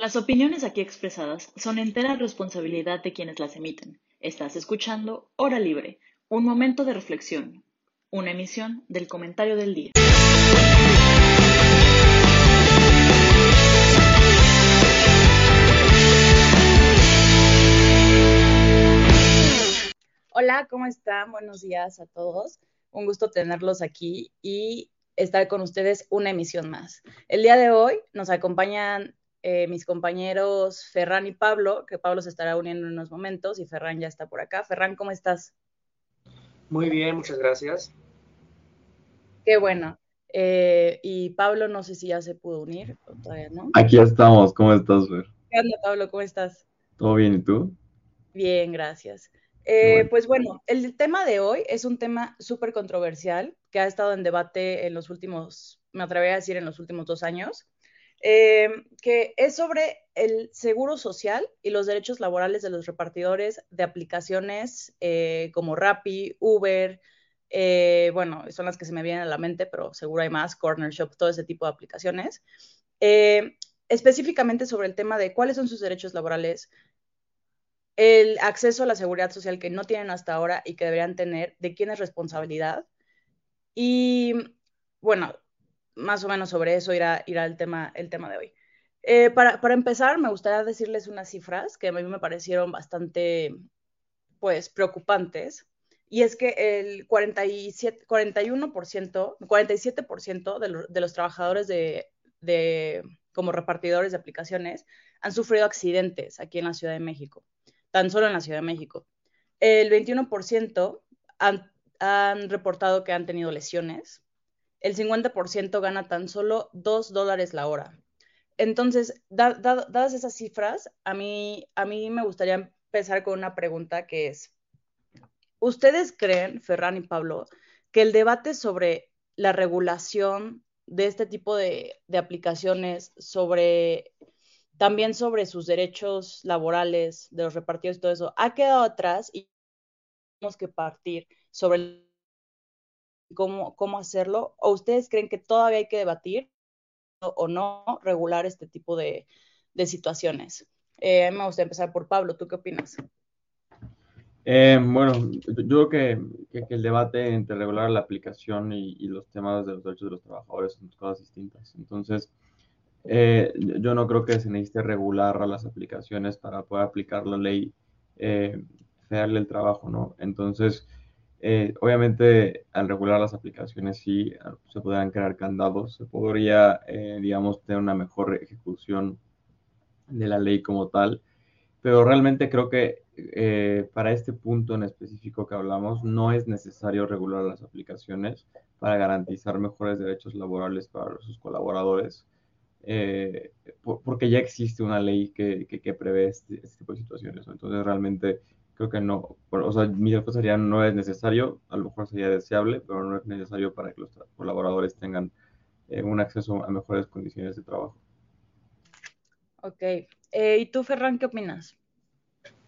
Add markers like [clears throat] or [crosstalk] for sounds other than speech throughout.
Las opiniones aquí expresadas son entera responsabilidad de quienes las emiten. Estás escuchando Hora Libre, un momento de reflexión, una emisión del comentario del día. Hola, ¿cómo están? Buenos días a todos. Un gusto tenerlos aquí y estar con ustedes una emisión más. El día de hoy nos acompañan eh, mis compañeros Ferran y Pablo, que Pablo se estará uniendo en unos momentos y Ferran ya está por acá. Ferran, ¿cómo estás? Muy bien, muchas gracias. Qué bueno. Eh, y Pablo, no sé si ya se pudo unir o todavía no. Aquí estamos, ¿cómo estás, Fer? ¿Qué onda, Pablo? ¿Cómo estás? ¿Todo bien y tú? Bien, gracias. Eh, Pues bueno, el tema de hoy es un tema súper controversial que ha estado en debate en los últimos, me atrevería a decir, en los últimos dos años. Eh, que es sobre el seguro social y los derechos laborales de los repartidores de aplicaciones eh, como Rappi, Uber, eh, bueno, son las que se me vienen a la mente, pero seguro hay más, Corner Shop, todo ese tipo de aplicaciones. específicamente sobre el tema de cuáles son sus derechos laborales, el acceso a la seguridad social que no tienen hasta ahora y que deberían tener, de quién es responsabilidad. Y bueno, más o menos sobre eso irá, irá el, tema, el tema de hoy. Eh, para, para, empezar, me gustaría decirles unas cifras que a mí me parecieron bastante, pues, preocupantes. Y es que el 47, 41%, 47% de, de los trabajadores de, de, como repartidores de aplicaciones han sufrido accidentes aquí en la Ciudad de México, tan solo en la Ciudad de México. El 21% han, han reportado que han tenido lesiones, el 50% gana tan solo 2 dólares la hora. Entonces, dadas esas cifras, a mí, a mí me gustaría empezar con una pregunta que es, ¿ustedes creen, Ferran y Pablo, que el debate sobre la regulación de este tipo de, aplicaciones, sobre también sobre sus derechos laborales de los repartidos y todo eso, ha quedado atrás y tenemos que partir sobre cómo, cómo hacerlo? ¿O ustedes creen que todavía hay que debatir o no regular este tipo de, de situaciones? Eh, me gustaría empezar por Pablo. ¿Tú qué opinas? Eh, bueno, yo creo que, que, el debate entre regular la aplicación y, y, los temas de los derechos de los trabajadores son cosas distintas. Entonces, eh, yo no creo que se necesite regular a las aplicaciones para poder aplicar la ley eh, federal del trabajo, ¿no? Entonces, eh, obviamente, al regular las aplicaciones sí ah, se podrían crear candados, se podría, eh, digamos, tener una mejor ejecución de la ley como tal, pero realmente creo que eh, para este punto en específico que hablamos, no es necesario regular las aplicaciones para garantizar mejores derechos laborales para sus colaboradores, porque ya existe una ley que, que, prevé este, este, tipo de situaciones. Entonces, realmente creo que no, o sea, mi respuesta sería no es necesario, a lo mejor sería deseable, pero no es necesario para que los colaboradores tengan eh, un acceso a mejores condiciones de trabajo. Ok, eh, ¿y tú, Ferran, qué opinas?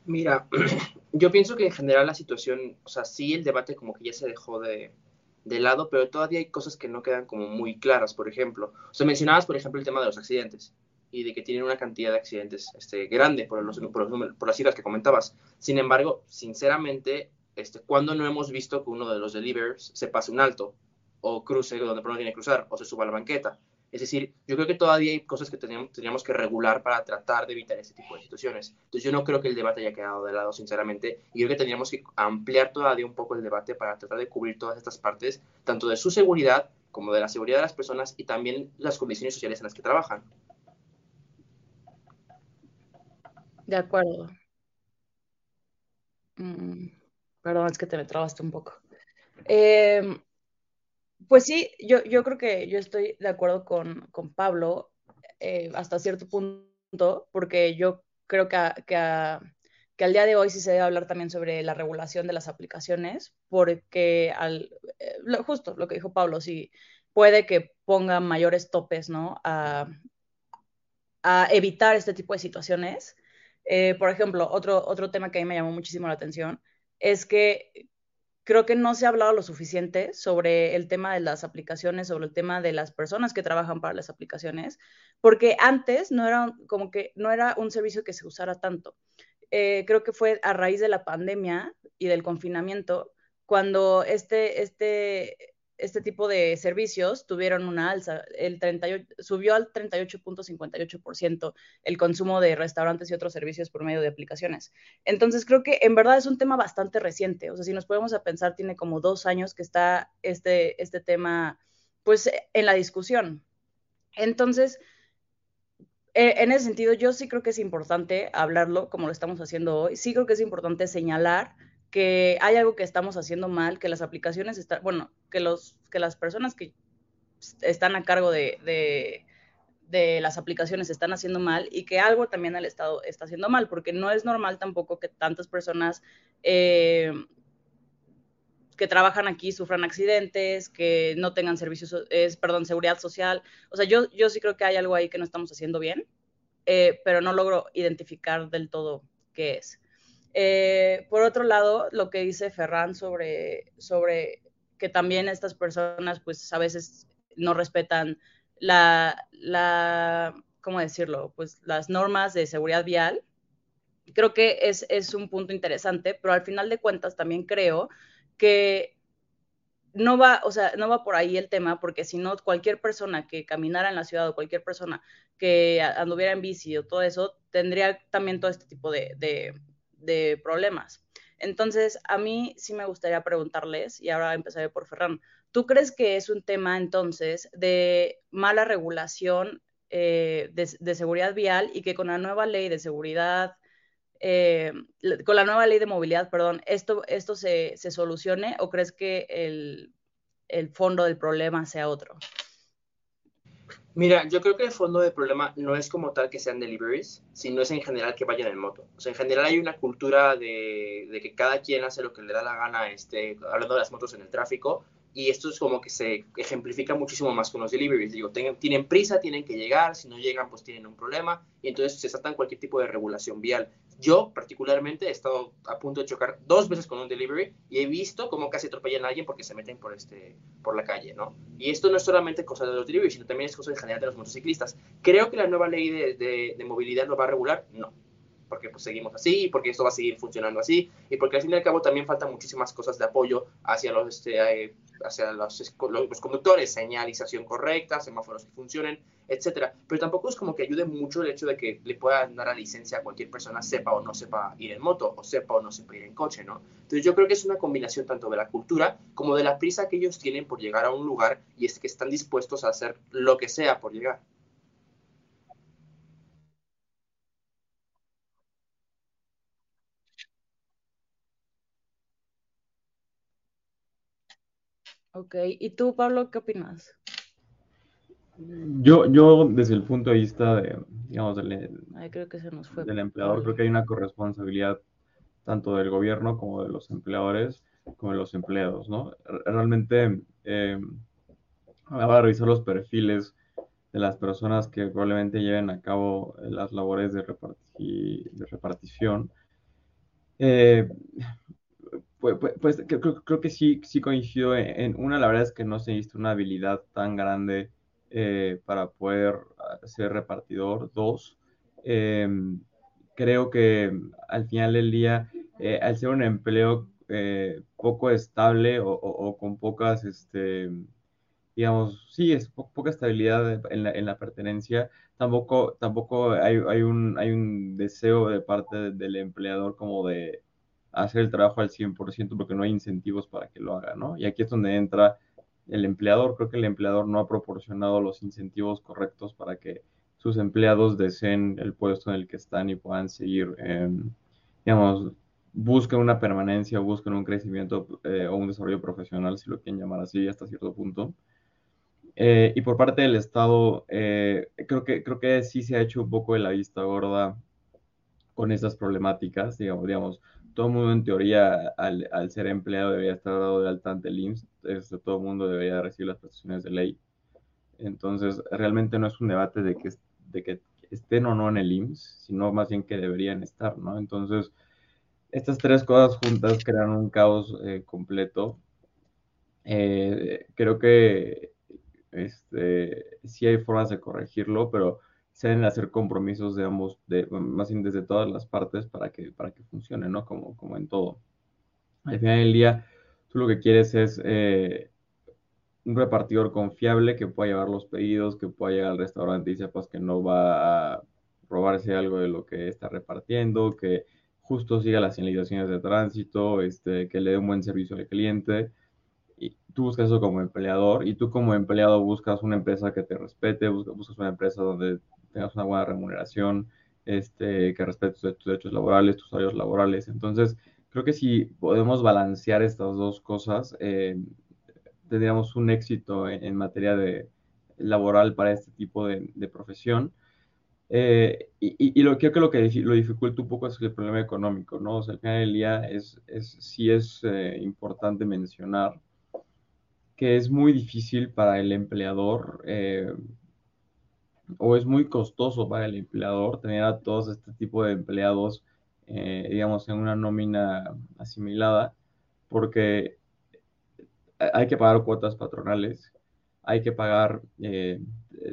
Mira, [clears throat] yo pienso que en general la situación, o sea, sí el debate como que ya se dejó de, de lado, pero todavía hay cosas que no quedan como muy claras, por ejemplo. O sea, mencionabas, por ejemplo, el tema de los accidentes y de que tienen una cantidad de accidentes este, grande por, los, por, los, por las cifras que comentabas. Sin embargo, sinceramente, este, cuando no hemos visto que uno de los delivers se pase un alto o cruce donde no tiene que cruzar o se suba a la banqueta? Es decir, yo creo que todavía hay cosas que teníamos, teníamos que regular para tratar de evitar ese tipo de situaciones. Entonces yo no creo que el debate haya quedado de lado, sinceramente, y creo que tendríamos que ampliar todavía un poco el debate para tratar de cubrir todas estas partes, tanto de su seguridad como de la seguridad de las personas y también las condiciones sociales en las que trabajan. De acuerdo. Mm, perdón, es que te me trabaste un poco. Em, pues sí, yo, yo creo que yo estoy de acuerdo con, con Pablo eh, hasta cierto punto, porque yo creo que, que, que, al día de hoy sí se debe hablar también sobre la regulación de las aplicaciones, porque al, eh, justo lo que dijo Pablo, sí puede que ponga mayores topes, ¿no? A, a evitar este tipo de situaciones. Eh, por ejemplo, otro, otro tema que a mí me llamó muchísimo la atención es que creo que no se ha hablado lo suficiente sobre el tema de las aplicaciones, sobre el tema de las personas que trabajan para las aplicaciones, porque antes no era como que no era un servicio que se usara tanto. Eh, creo que fue a raíz de la pandemia y del confinamiento cuando este, este, este tipo de servicios tuvieron una alza. El 38, subió al 38.58% el consumo de restaurantes y otros servicios por medio de aplicaciones. Entonces, creo que en verdad es un tema bastante reciente. O sea, si nos podemos a pensar, tiene como dos años que está este, este tema, pues, en la discusión. Entonces, e, en ese sentido, yo sí creo que es importante hablarlo como lo estamos haciendo hoy. Sí creo que es importante señalar que hay algo que estamos haciendo mal, que las aplicaciones están, bueno, que, los, que las personas que están a cargo de, de, las aplicaciones están haciendo mal y que algo también el Estado está haciendo mal, porque no es normal tampoco que tantas personas eh, que trabajan aquí sufran accidentes, que no tengan servicios, es, perdón, seguridad social. O sea, yo, yo sí creo que hay algo ahí que no estamos haciendo bien, eh, pero no logro identificar del todo qué es. Eh, por otro lado, lo que dice Ferran sobre, sobre que también estas personas, pues a veces no respetan la, la, ¿cómo decirlo? Pues las normas de seguridad vial. Creo que es, es un punto interesante, pero al final de cuentas también creo que no va, o sea, no va por ahí el tema, porque si no, cualquier persona que caminara en la ciudad o cualquier persona que anduviera en bici o todo eso, tendría también todo este tipo de, de problemas. Entonces, a mí sí me gustaría preguntarles, y ahora empezaré por Ferran, ¿tú crees que es un tema entonces de mala regulación eh, de, seguridad vial y que con la nueva ley de seguridad, eh, con la nueva ley de movilidad, perdón, esto, esto se, se solucione o crees que el, el fondo del problema sea otro? Mira, yo creo que el fondo del problema no es como tal que sean deliveries, sino es en general que vayan en moto. O sea, en general hay una cultura de, que cada quien hace lo que le da la gana, este, hablando de las motos en el tráfico, y esto es como que se ejemplifica muchísimo más con los deliveries. Digo, tienen, prisa, tienen que llegar, si no llegan, pues tienen un problema, y entonces se saltan cualquier tipo de regulación vial. Yo, particularmente, he estado a punto de chocar dos veces con un delivery y he visto cómo casi atropellan a alguien porque se meten por, este, por la calle, ¿no? Y esto no es solamente cosa de los deliveries, sino también es cosa en general de los motociclistas. ¿Creo que la nueva ley de, de, de movilidad lo va a regular? No porque pues seguimos así, porque esto va a seguir funcionando así, y porque al fin y al cabo también faltan muchísimas cosas de apoyo hacia los, este, eh, hacia los, conductores, señalización correcta, semáforos que funcionen, etcétera. Pero tampoco es como que ayude mucho el hecho de que le puedan dar la licencia a cualquier persona, sepa o no sepa ir en moto, o sepa o no sepa ir en coche, ¿no? Entonces yo creo que es una combinación tanto de la cultura como de la prisa que ellos tienen por llegar a un lugar y es que están dispuestos a hacer lo que sea por llegar. Ok, ¿y tú, Pablo, qué opinas? Yo, yo desde el punto de vista de, digamos, del, creo que se nos fue del empleador, creo que hay una corresponsabilidad tanto del gobierno como de los empleadores, como de los empleados, ¿no? Realmente, eh, a revisar los perfiles de las personas que probablemente lleven a cabo las labores de, de repartición. Eh, pues, pues, pues creo, que sí, sí coincido en, una, la verdad es que no se necesita una habilidad tan grande eh, para poder ah, ser repartidor. Dos, em, creo que al final del día, eh, al ser un empleo eh, poco estable o, con pocas, este, digamos, sí, es poca estabilidad en la, en la pertenencia, tampoco, tampoco hay, un, hay un deseo de parte del empleador como de hacer el trabajo al 100% porque no hay incentivos para que lo haga, ¿no? Y aquí es donde entra el empleador. Creo que el empleador no ha proporcionado los incentivos correctos para que sus empleados deseen el puesto en el que están y puedan seguir, em, digamos, busquen una permanencia, busquen un crecimiento eh, o un desarrollo profesional, si lo quieren llamar así, hasta cierto punto. Eh, y por parte del Estado, eh, creo, que, creo que sí se ha hecho un poco de la vista gorda con estas problemáticas, digamos todo el mundo en teoría al, al, ser empleado debería estar dado de alta ante el IMSS, este, todo mundo debería recibir las prestaciones de ley. Entonces, realmente no es un debate de que, de que estén o no en el IMSS, sino más bien que deberían estar, ¿no? Entonces, estas tres cosas juntas crean un caos eh, completo. Eh, creo que este, sí hay formas de corregirlo, pero se deben hacer compromisos de ambos, de, más bien desde todas las partes para que, para que funcione, ¿no? Como, como en todo. Al final del día, tú lo que quieres es eh, un repartidor confiable que pueda llevar los pedidos, que pueda llegar al restaurante y sepas que no va a robarse algo de lo que está repartiendo, que justo siga las señalizaciones de tránsito, este, que le dé un buen servicio al cliente. Tú buscas eso como empleador y tú como empleado buscas una empresa que te respete, buscas, una empresa donde tengas una buena remuneración, este, que respete tus, derechos laborales, tus horarios laborales. Entonces, creo que si podemos balancear estas dos cosas, eh, tendríamos un éxito en, materia de laboral para este tipo de, profesión. Eh, y, lo creo que lo que lo dificulta un poco es el problema económico, ¿no? O sea, al final del día es, es sí es eh, importante mencionar que es muy difícil para el empleador eh, o es muy costoso para el empleador tener a todos este tipo de empleados, digamos, en una nómina asimilada, porque hay que pagar cuotas patronales, hay que pagar eh,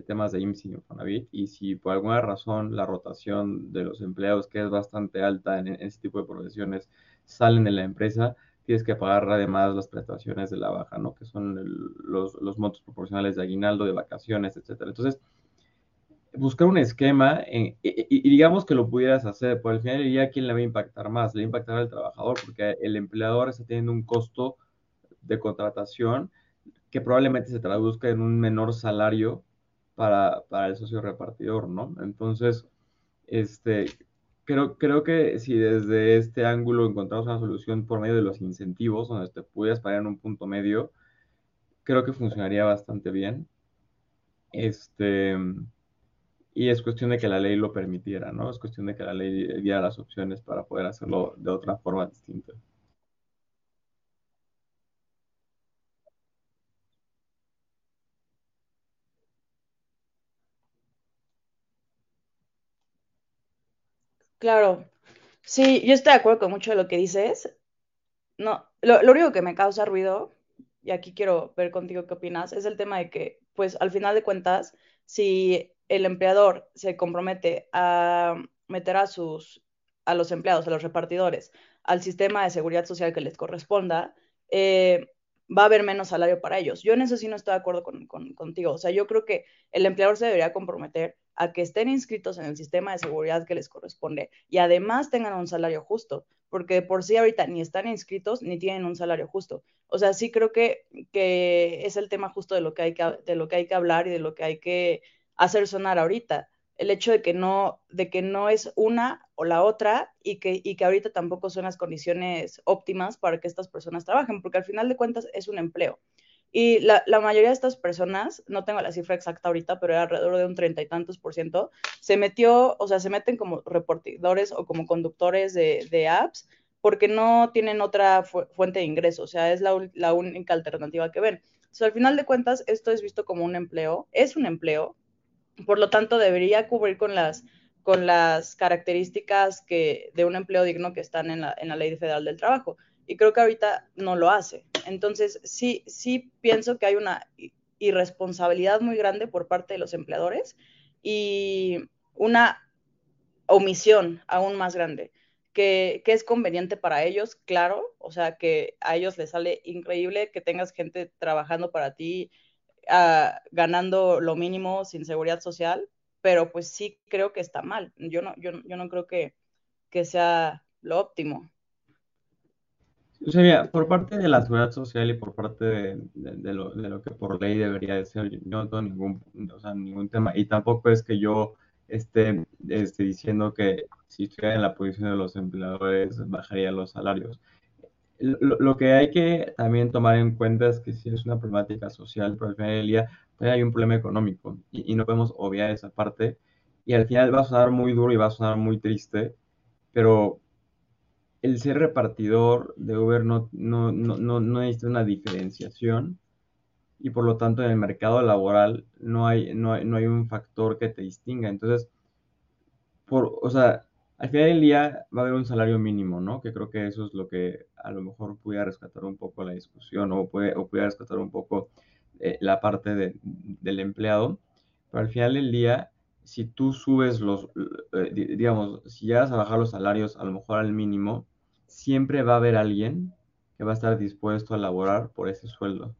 temas de IMSS y Infonavit, y si por alguna razón la rotación de los empleados, que es bastante alta en, este tipo de profesiones, salen de la empresa, tienes que pagar además las prestaciones de la baja, ¿no? Que son los, los, montos proporcionales de aguinaldo, de vacaciones, etcétera. Entonces, buscar un esquema y, digamos que lo pudieras hacer, por al final del día, ¿quién le va a impactar más? Le va a impactar al trabajador, porque el empleador está teniendo un costo de contratación que probablemente se traduzca en un menor salario para, el socio repartidor, ¿no? Entonces, este, creo, creo que si desde este ángulo encontramos una solución por medio de los incentivos, donde te pudieras parar en un punto medio, creo que funcionaría bastante bien. Este, y es cuestión de que la ley lo permitiera, ¿no? Es cuestión de que la ley diera las opciones para poder hacerlo de otra forma distinta. Claro, sí, yo estoy de acuerdo con mucho de lo que dices. No, lo, único que me causa ruido, y aquí quiero ver contigo qué opinas, es el tema de que, pues al final de cuentas, si el empleador se compromete a meter a sus, a los empleados, a los repartidores, al sistema de seguridad social que les corresponda, eh, va a haber menos salario para ellos. Yo en eso sí no estoy de acuerdo contigo. O sea, yo creo que el empleador se debería comprometer a que estén inscritos en el sistema de seguridad que les corresponde y además tengan un salario justo, porque por sí ahorita ni están inscritos ni tienen un salario justo. O sea, sí creo que, que es el tema justo de lo, que hay que, de lo que hay que hablar y de lo que hay que hacer sonar ahorita. El hecho de que no, de que no es una o la otra y que, y que ahorita tampoco son las condiciones óptimas para que estas personas trabajen, porque al final de cuentas es un empleo. Y la, mayoría de estas personas, no tengo la cifra exacta ahorita, pero era alrededor de un treinta y tantos por ciento, se metió, o sea, se meten como reportadores o como conductores de, apps porque no tienen otra fuente de ingreso, o sea, es la, única alternativa que ven. Entonces, al final de cuentas, esto es visto como un empleo, es un empleo, por lo tanto, debería cubrir con las, con las características que, de un empleo digno que están en la, en la Ley Federal del Trabajo. Y creo que ahorita no lo hace. Entonces, sí, sí pienso que hay una irresponsabilidad muy grande por parte de los empleadores y una omisión aún más grande, que, es conveniente para ellos, claro, o sea, que a ellos les sale increíble que tengas gente trabajando para ti, ah, ganando lo mínimo sin seguridad social, pero pues sí creo que está mal. Yo no, yo, yo no creo que, que sea lo óptimo. O sea, por parte de la seguridad social y por parte de, lo, que por ley debería de ser, yo no tengo ningún, ningún tema. Y tampoco es que yo esté, esté diciendo que si estuviera en la posición de los empleadores bajaría los salarios. Lo, que hay que también tomar en cuenta es que si es una problemática social, pero al final del día hay un problema económico y, y no podemos obviar esa parte. Y al final va a sonar muy duro y va a sonar muy triste, pero el ser repartidor de Uber no, no, no, no, necesita una diferenciación y por lo tanto en el mercado laboral no hay, no hay, hay un factor que te distinga. Entonces, por, o sea, al final del día va a haber un salario mínimo, ¿no? Que creo que eso es lo que a lo mejor pudiera rescatar un poco la discusión o, puede, o pudiera rescatar un poco eh, la parte del empleado. Pero al final del día, si tú subes los, eh, digamos, si llegas a bajar los salarios a lo mejor al mínimo, siempre va a haber alguien que va a estar dispuesto a laborar por ese sueldo.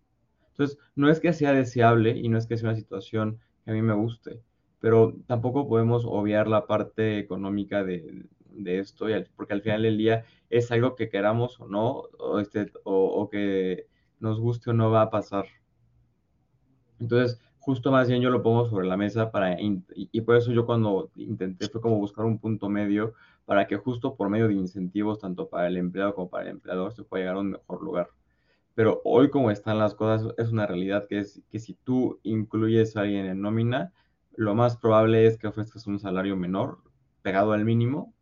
Entonces, no es que sea deseable y no es que sea una situación que a mí me guste, pero tampoco podemos obviar la parte económica de, esto, porque al final del día es algo que queramos o no, o, este, o, que nos guste o no va a pasar. Entonces, justo más bien yo lo pongo sobre la mesa para, y, por eso yo cuando intenté fue como buscar un punto medio para que justo por medio de incentivos, tanto para el empleado como para el empleador, se pueda llegar a un mejor lugar. Pero hoy como están las cosas, es una realidad que es que si tú incluyes a alguien en nómina, lo más probable es que ofrezcas un salario menor, pegado al mínimo,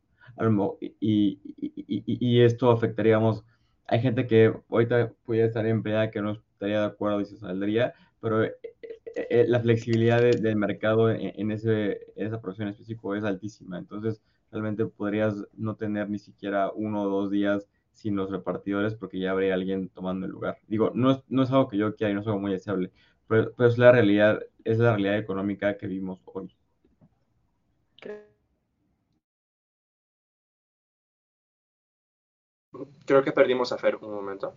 y, y, esto afectaría, digamos, hay gente que ahorita puede estar empleada que no estaría de acuerdo y se saldría, pero eh, la flexibilidad del mercado en, ese, esa profesión específica es altísima, entonces realmente podrías no tener ni siquiera uno o dos días sin los repartidores porque ya habría alguien tomando el lugar. Digo, no es, no es algo que yo quiera y no es algo muy deseable, pero, es la realidad, es la realidad económica que vimos hoy. Creo que perdimos a Fer un momento.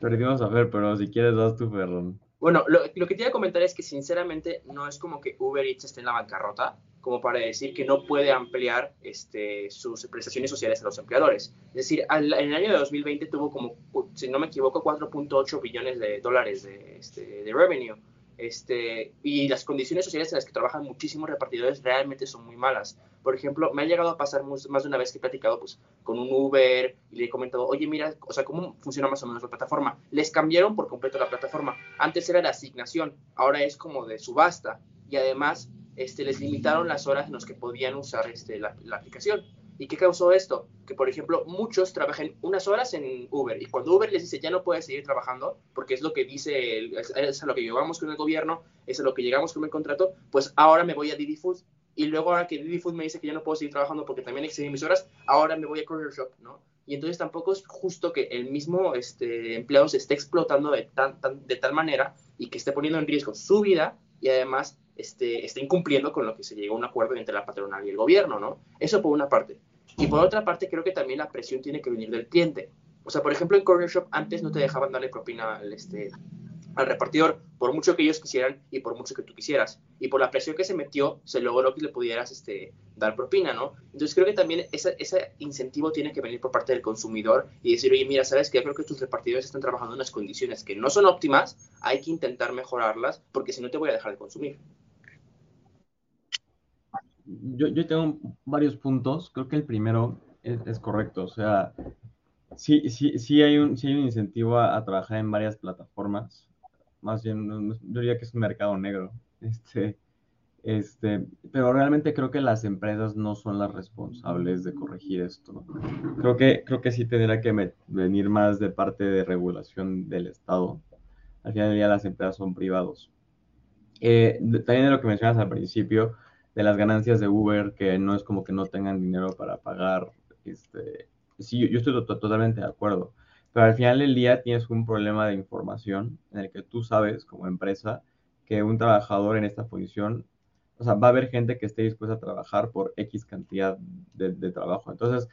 Perdimos a Fer, pero si quieres das tu Ferrón. Bueno, lo, que te iba a comentar es que sinceramente no es como que Uber Eats esté en la bancarrota, como para decir que no puede ampliar este, sus prestaciones sociales a los empleadores. Es decir, en el año de 2020 tuvo como, si no me equivoco, 4.8 billones de dólares de, este, de revenue. Este, y las condiciones sociales en las que trabajan muchísimos repartidores realmente son muy malas. Por ejemplo, me ha llegado a pasar más de una vez que he platicado pues, con un Uber y le he comentado, oye, mira, o sea, ¿cómo funciona más o menos la plataforma? Les cambiaron por completo la plataforma. Antes era de asignación, ahora es como de subasta. Y además, este, les limitaron las horas en las que podían usar este, la, la aplicación. ¿Y qué causó esto? Que, por ejemplo, muchos trabajan unas horas en Uber y cuando Uber les dice ya no puedes seguir trabajando, porque es lo que dice, es, a lo que llegamos con el gobierno, es a lo que llegamos con el contrato, pues ahora me voy a Didi Food y luego ahora que Didi Food me dice que ya no puedo seguir trabajando porque también excedí mis horas, ahora me voy a Courier Shop, ¿no? Y entonces tampoco es justo que el mismo este, empleado se esté explotando de, tan, de tal manera y que esté poniendo en riesgo su vida y además este, esté incumpliendo con lo que se llegó a un acuerdo entre la patronal y el gobierno, ¿no? Eso por una parte. Y por otra parte, creo que también la presión tiene que venir del cliente. O sea, por ejemplo, en Corner Shop antes no te dejaban darle propina al, este, al repartidor, por mucho que ellos quisieran y por mucho que tú quisieras. Y por la presión que se metió, se logró que le pudieras este, dar propina, ¿no? Entonces creo que también ese, ese incentivo tiene que venir por parte del consumidor y decir, oye, mira, sabes que yo creo que tus repartidores están trabajando en unas condiciones que no son óptimas, hay que intentar mejorarlas porque si no te voy a dejar de consumir yo, tengo varios puntos. Creo que el primero es, correcto. O sea, sí, sí, sí, hay, un, sí hay un incentivo a, trabajar en varias plataformas. Más bien, yo diría que es un mercado negro. [laughs] Este, este, pero realmente creo que las empresas no son las responsables de corregir esto. Creo que, creo que sí tendría que venir más de parte de regulación del Estado. Al final del día las empresas son privados. Eh, también de lo que mencionas al principio, de las ganancias de Uber, que no es como que no tengan dinero para pagar. Este, sí, yo estoy totalmente de acuerdo. Pero al final del día tienes un problema de información en el que tú sabes como empresa que un trabajador en esta posición, o sea, va a haber gente que esté dispuesta a trabajar por X cantidad de, trabajo. Entonces,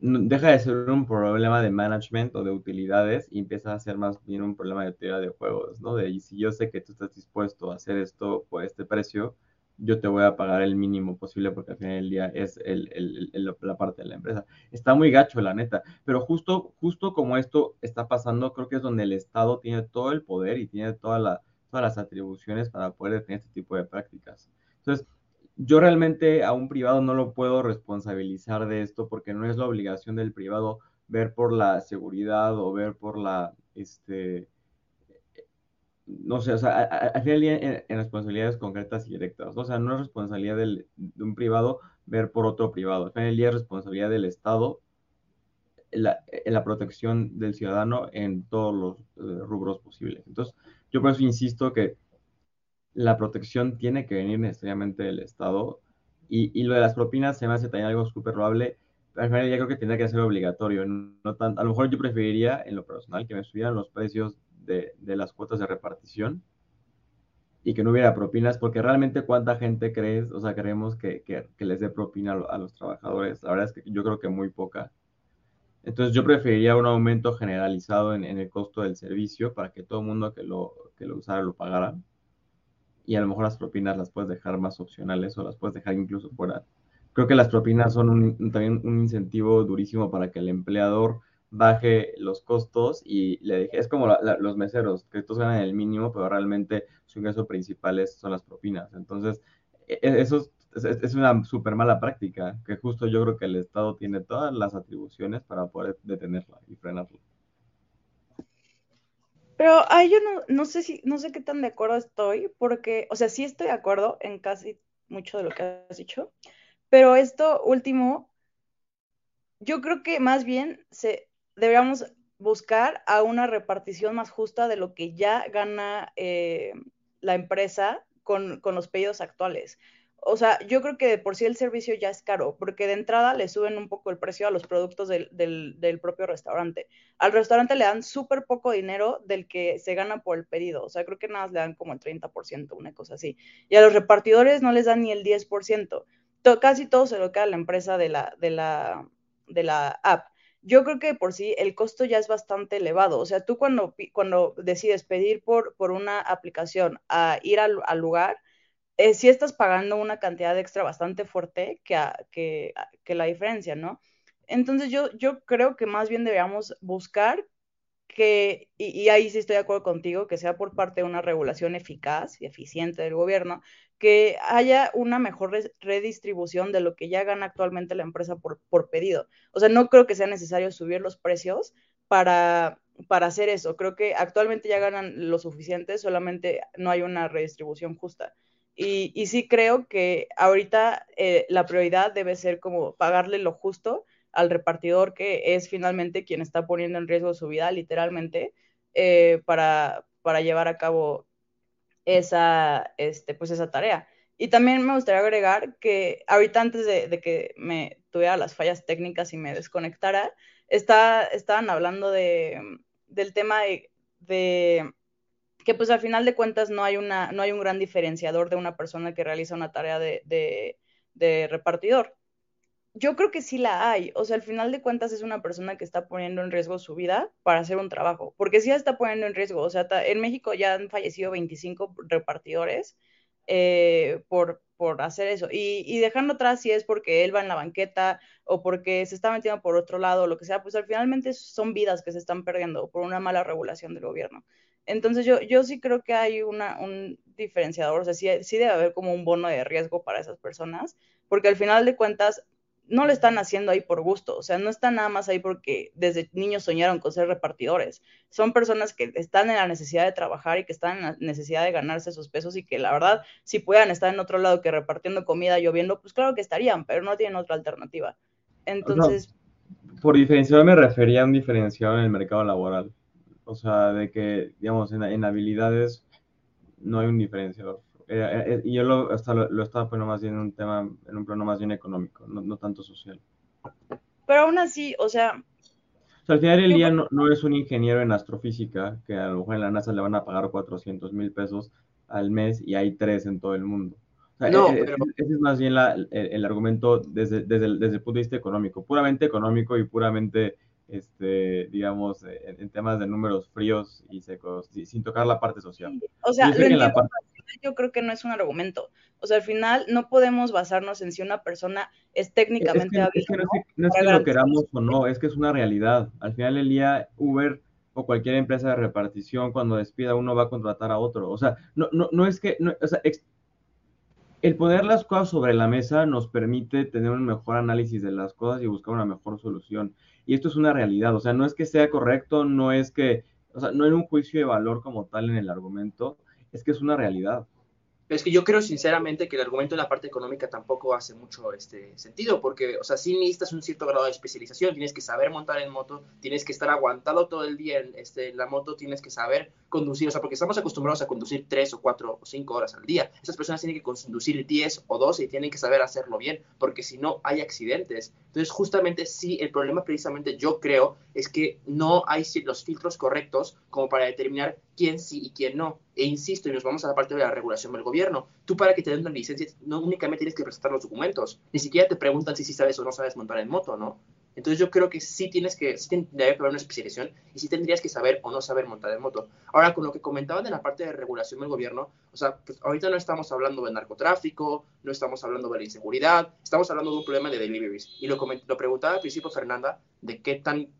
deja de ser un problema de management o de utilidades y empieza a ser más bien un problema de teoría de juegos, ¿no? De y si yo sé que tú estás dispuesto a hacer esto por este precio, yo te voy a pagar el mínimo posible porque al final del día es el, la parte de la empresa. Está muy gacho, la neta, pero justo, justo como esto está pasando, creo que es donde el Estado tiene todo el poder y tiene toda la, todas las atribuciones para poder tener este tipo de prácticas. Entonces, yo realmente a un privado no lo puedo responsabilizar de esto porque no es la obligación del privado ver por la seguridad o ver por la, este, no sé, o sea, al final en, en, responsabilidades concretas y directas, o sea, no es responsabilidad de un privado ver por otro privado, al final del es responsabilidad del Estado la, la, protección del ciudadano en todos los eh, rubros posibles. Entonces, yo por eso insisto que la protección tiene que venir necesariamente del Estado Y, lo de las propinas se me hace también algo súper probable. Al final creo que tendría que ser obligatorio. No tan, a lo mejor yo preferiría, en lo personal, que me subieran los precios de, las cuotas de repartición y que no hubiera propinas, porque realmente cuánta gente crees, o sea, creemos que, que, les dé propina a, los trabajadores. La verdad es que yo creo que muy poca. Entonces yo preferiría un aumento generalizado en, el costo del servicio para que todo el mundo que lo, que lo usara lo pagara. Y a lo mejor las propinas las puedes dejar más opcionales o las puedes dejar incluso fuera. Creo que las propinas son también un incentivo durísimo para que el empleador baje los costos y le dije, es como los meseros, que estos ganan el mínimo, pero realmente su ingreso principal son las propinas. Entonces, e, e, eso es, una súper mala práctica, que justo yo creo que el Estado tiene todas las atribuciones para poder detenerla y frenarla. Pero ahí yo no, no sé si, no sé qué tan de acuerdo estoy, porque, o sea, sí estoy de acuerdo en casi mucho de lo que has dicho, pero esto último, yo creo que más bien se, deberíamos buscar a una repartición más justa de lo que ya gana eh, la empresa con, los pedidos actuales. O sea, yo creo que de por sí el servicio ya es caro, porque de entrada le suben un poco el precio a los productos del, del propio restaurante. Al restaurante le dan súper poco dinero del que se gana por el pedido. O sea, creo que nada más le dan como el 30%, una cosa así. Y a los repartidores no les dan ni el 10%. casi todo se lo queda a la empresa de la, de la, de la app yo creo que por sí el costo ya es bastante elevado. O sea, tú cuando, cuando decides pedir por, por una aplicación a ir al, lugar, eh, sí estás pagando una cantidad extra bastante fuerte que, que, que la diferencia, ¿no? Entonces yo, yo creo que más bien deberíamos buscar que, y, ahí sí estoy de acuerdo contigo, que sea por parte de una regulación eficaz y eficiente del gobierno, que haya una mejor redistribución de lo que ya gana actualmente la empresa por, por pedido. O sea, no creo que sea necesario subir los precios para, para hacer eso. Creo que actualmente ya ganan lo suficiente, solamente no hay una redistribución justa. Y, y sí creo que ahorita eh, la prioridad debe ser como pagarle lo justo al repartidor que es finalmente quien está poniendo en riesgo su vida literalmente eh, para, para llevar a cabo esa, este, pues esa tarea. Y también me gustaría agregar que ahorita antes de, que me tuviera las fallas técnicas y me desconectara, está, estaban hablando de, del tema de, de, que pues al final de cuentas no hay, una, no hay un gran diferenciador de una persona que realiza una tarea de, de repartidor yo creo que sí la hay. O sea, al final de cuentas es una persona que está poniendo en riesgo su vida para hacer un trabajo, porque sí está poniendo en riesgo. O sea, en México ya han fallecido 25 repartidores eh, por, por hacer eso. Y, y, dejando atrás si es porque él va en la banqueta o porque se está metiendo por otro lado o lo que sea, pues al finalmente son vidas que se están perdiendo por una mala regulación del gobierno. Entonces yo, yo sí creo que hay una, un diferenciador, o sea, sí, sí debe haber como un bono de riesgo para esas personas, porque al final de cuentas no lo están haciendo ahí por gusto, o sea, no están nada más ahí porque desde niños soñaron con ser repartidores. Son personas que están en la necesidad de trabajar y que están en la necesidad de ganarse esos pesos y que la verdad, si puedan estar en otro lado que repartiendo comida lloviendo, pues claro que estarían, pero no tienen otra alternativa. Entonces... por diferenciador me refería a un diferenciador en el mercado laboral. O sea, de que, digamos, en habilidades no hay un diferenciador eh, eh, y yo lo, hasta lo, estaba poniendo más bien en un tema, en un plano más bien económico, no, tanto social. Pero aún así, o sea... al final del día no, no, es un ingeniero en astrofísica que a lo mejor en la NASA le van a pagar 400 mil pesos al mes y hay tres en todo el mundo. no, e, e, pero... Ese es más bien la, el, argumento desde, desde, el, desde el punto de vista económico, puramente económico y puramente este, digamos, en, temas de números fríos y secos, sin tocar la parte social. O sea, yo, creo que no es un argumento. O sea, al final no podemos basarnos en si una persona es técnicamente hábil. no, es que, lo queramos o no, es que es una realidad. Al final del día, Uber o cualquier empresa de repartición, cuando despida uno va a contratar a otro. O sea, no, no, no es que, o sea, el poner las cosas sobre la mesa nos permite tener un mejor análisis de las cosas y buscar una mejor solución. Y esto es una realidad, o sea, no es que sea correcto, no es que, o sea, no hay un juicio de valor como tal en el argumento, es que es una realidad. Es que yo creo sinceramente que el argumento de la parte económica tampoco hace mucho este sentido, porque, o sea, sí necesitas un cierto grado de especialización, tienes que saber montar en moto, tienes que estar aguantado todo el día en, este, la moto, tienes que saber conducir, o sea, porque estamos acostumbrados a conducir tres o cuatro o cinco horas al día. Esas personas tienen que conducir 10 o 12 y tienen que saber hacerlo bien, porque si no hay accidentes. Entonces, justamente sí, el problema precisamente yo creo es que no hay los filtros correctos como para determinar quién sí y quién no. E insisto, y nos vamos a la parte de la regulación del gobierno. Tú para que te den una licencia no únicamente tienes que presentar los documentos, ni siquiera te preguntan si, si sabes o no sabes montar en moto, ¿no? Entonces yo creo que sí tienes que, sí tendría que haber una especialización y sí tendrías que saber o no saber montar en moto. Ahora, con lo que comentaban de la parte de regulación del gobierno, o sea, pues ahorita no estamos hablando de narcotráfico, no estamos hablando de la inseguridad, estamos hablando de un problema de deliveries. Y lo, lo preguntaba al principio Fernanda de qué tan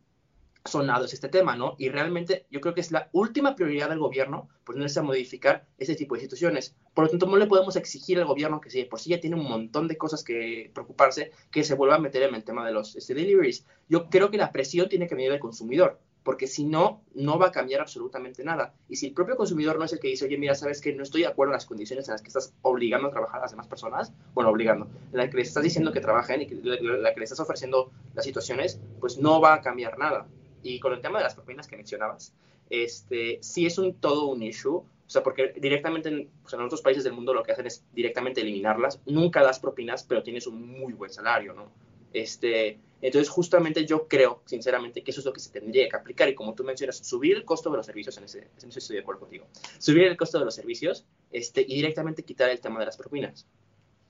sonado es este tema, ¿no? Y realmente yo creo que es la última prioridad del gobierno ponerse a modificar ese tipo de situaciones. Por lo tanto, no le podemos exigir al gobierno que si por sí ya tiene un montón de cosas que preocuparse, que se vuelva a meter en el tema de los este, deliveries. Yo creo que la presión tiene que venir del consumidor, porque si no, no va a cambiar absolutamente nada. Y si el propio consumidor no es el que dice, oye, mira, sabes que no estoy de acuerdo en las condiciones en las que estás obligando a trabajar a las demás personas, bueno, obligando, en la que le estás diciendo que trabajen y que, la que le estás ofreciendo las situaciones, pues no va a cambiar nada. Y con el tema de las propinas que mencionabas, este, sí es un todo un issue, o sea, porque directamente en, pues, en, otros países del mundo lo que hacen es directamente eliminarlas. Nunca das propinas, pero tienes un muy buen salario, ¿no? Este, entonces, justamente yo creo, sinceramente, que eso es lo que se tendría que aplicar. Y como tú mencionas, subir el costo de los servicios, en ese, en eso estoy de acuerdo contigo. Subir el costo de los servicios este, y directamente quitar el tema de las propinas,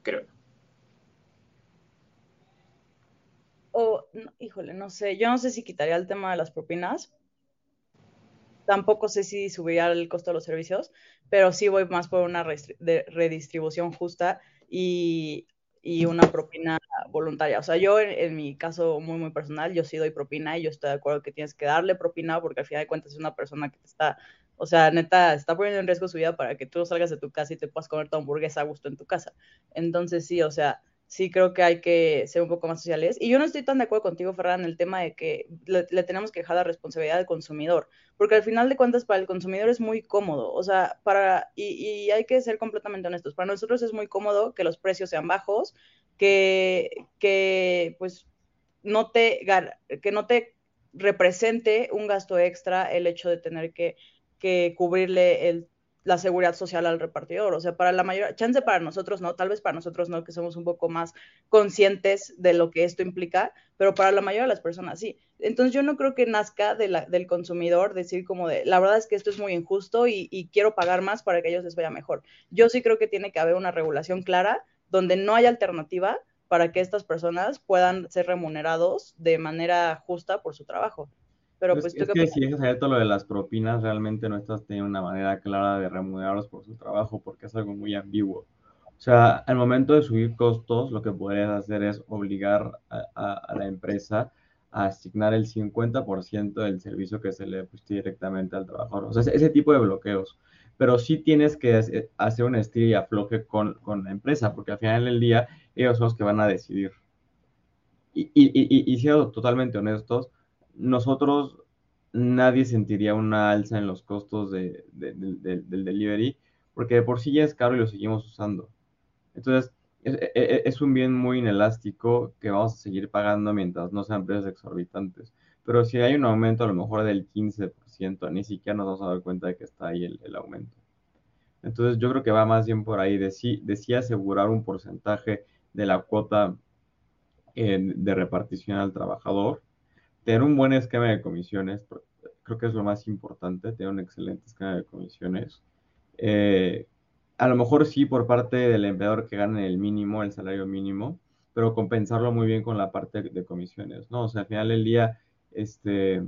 creo. O, híjole, no sé, yo no sé si quitaría el tema de las propinas. Tampoco sé si subiría el costo de los servicios, pero sí voy más por una redistribución justa y, y, una propina voluntaria. O sea, yo en, mi caso muy, muy personal, yo sí doy propina y yo estoy de acuerdo que tienes que darle propina porque al final de cuentas es una persona que te está, o sea, neta, está poniendo en riesgo su vida para que tú salgas de tu casa y te puedas comer tu hamburguesa a gusto en tu casa. Entonces, sí, o sea, sí creo que hay que ser un poco más sociales. Y yo no estoy tan de acuerdo contigo, Ferran, en el tema de que le, tenemos que dejar la responsabilidad al consumidor, porque al final de cuentas para el consumidor es muy cómodo, o sea, para, y, hay que ser completamente honestos, para nosotros es muy cómodo que los precios sean bajos, que, que pues no te, que no te represente un gasto extra el hecho de tener que, que cubrirle el la seguridad social al repartidor. O sea, para la mayor, chance para nosotros no, tal vez para nosotros no, que somos un poco más conscientes de lo que esto implica, pero para la mayoría de las personas sí. Entonces yo no creo que nazca de la, del consumidor decir como de, la verdad es que esto es muy injusto y, quiero pagar más para que ellos les vaya mejor. Yo sí creo que tiene que haber una regulación clara donde no haya alternativa para que estas personas puedan ser remunerados de manera justa por su trabajo. Pero pues, es que si es cierto lo de las propinas, realmente no estás teniendo una manera clara de remunerarlos por su trabajo porque es algo muy ambiguo. O sea, al momento de subir costos, lo que podrías hacer es obligar a, la empresa a asignar el 50% del servicio que se le pueste directamente al trabajador. O sea, ese, tipo de bloqueos. Pero sí tienes que hacer un estilo y afloje con, con, la empresa, porque al final del día ellos son los que van a decidir. Y, y, y, y siendo totalmente honestos, nosotros nadie sentiría una alza en los costos de, del delivery, porque de por sí ya es caro y lo seguimos usando. Entonces, es, e, e, es, un bien muy inelástico que vamos a seguir pagando mientras no sean precios exorbitantes. Pero si hay un aumento a lo mejor del 15%, ni siquiera nos vamos a dar cuenta de que está ahí el, aumento. Entonces, yo creo que va más bien por ahí de sí, asegurar un porcentaje de la cuota eh, de repartición al trabajador tener un buen esquema de comisiones, creo que es lo más importante, tener un excelente esquema de comisiones. Eh, a lo mejor sí por parte del empleador que gane el mínimo, el salario mínimo, pero compensarlo muy bien con la parte de comisiones, ¿no? O sea, al final del día, este,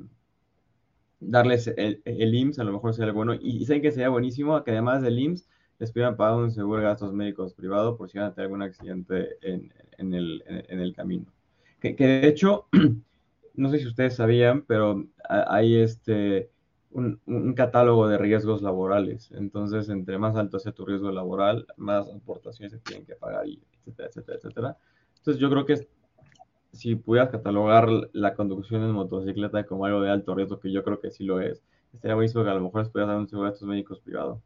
darles el, el IMSS a lo mejor sería bueno, y, saben que sería buenísimo que además del IMSS les pudieran pagar un seguro de gastos médicos privado por si van a tener algún accidente en, en, el, camino. Que de hecho, [clears throat] no sé si ustedes sabían, pero hay este, un, catálogo de riesgos laborales. Entonces, entre más alto sea tu riesgo laboral, más aportaciones se tienen que pagar, y etcétera, etcétera, etcétera. Entonces, yo creo que si pudieras catalogar la conducción en motocicleta como algo de alto riesgo, que yo creo que sí lo es, estaría buenísimo que a lo mejor les pudieras dar un seguro de estos médicos privado.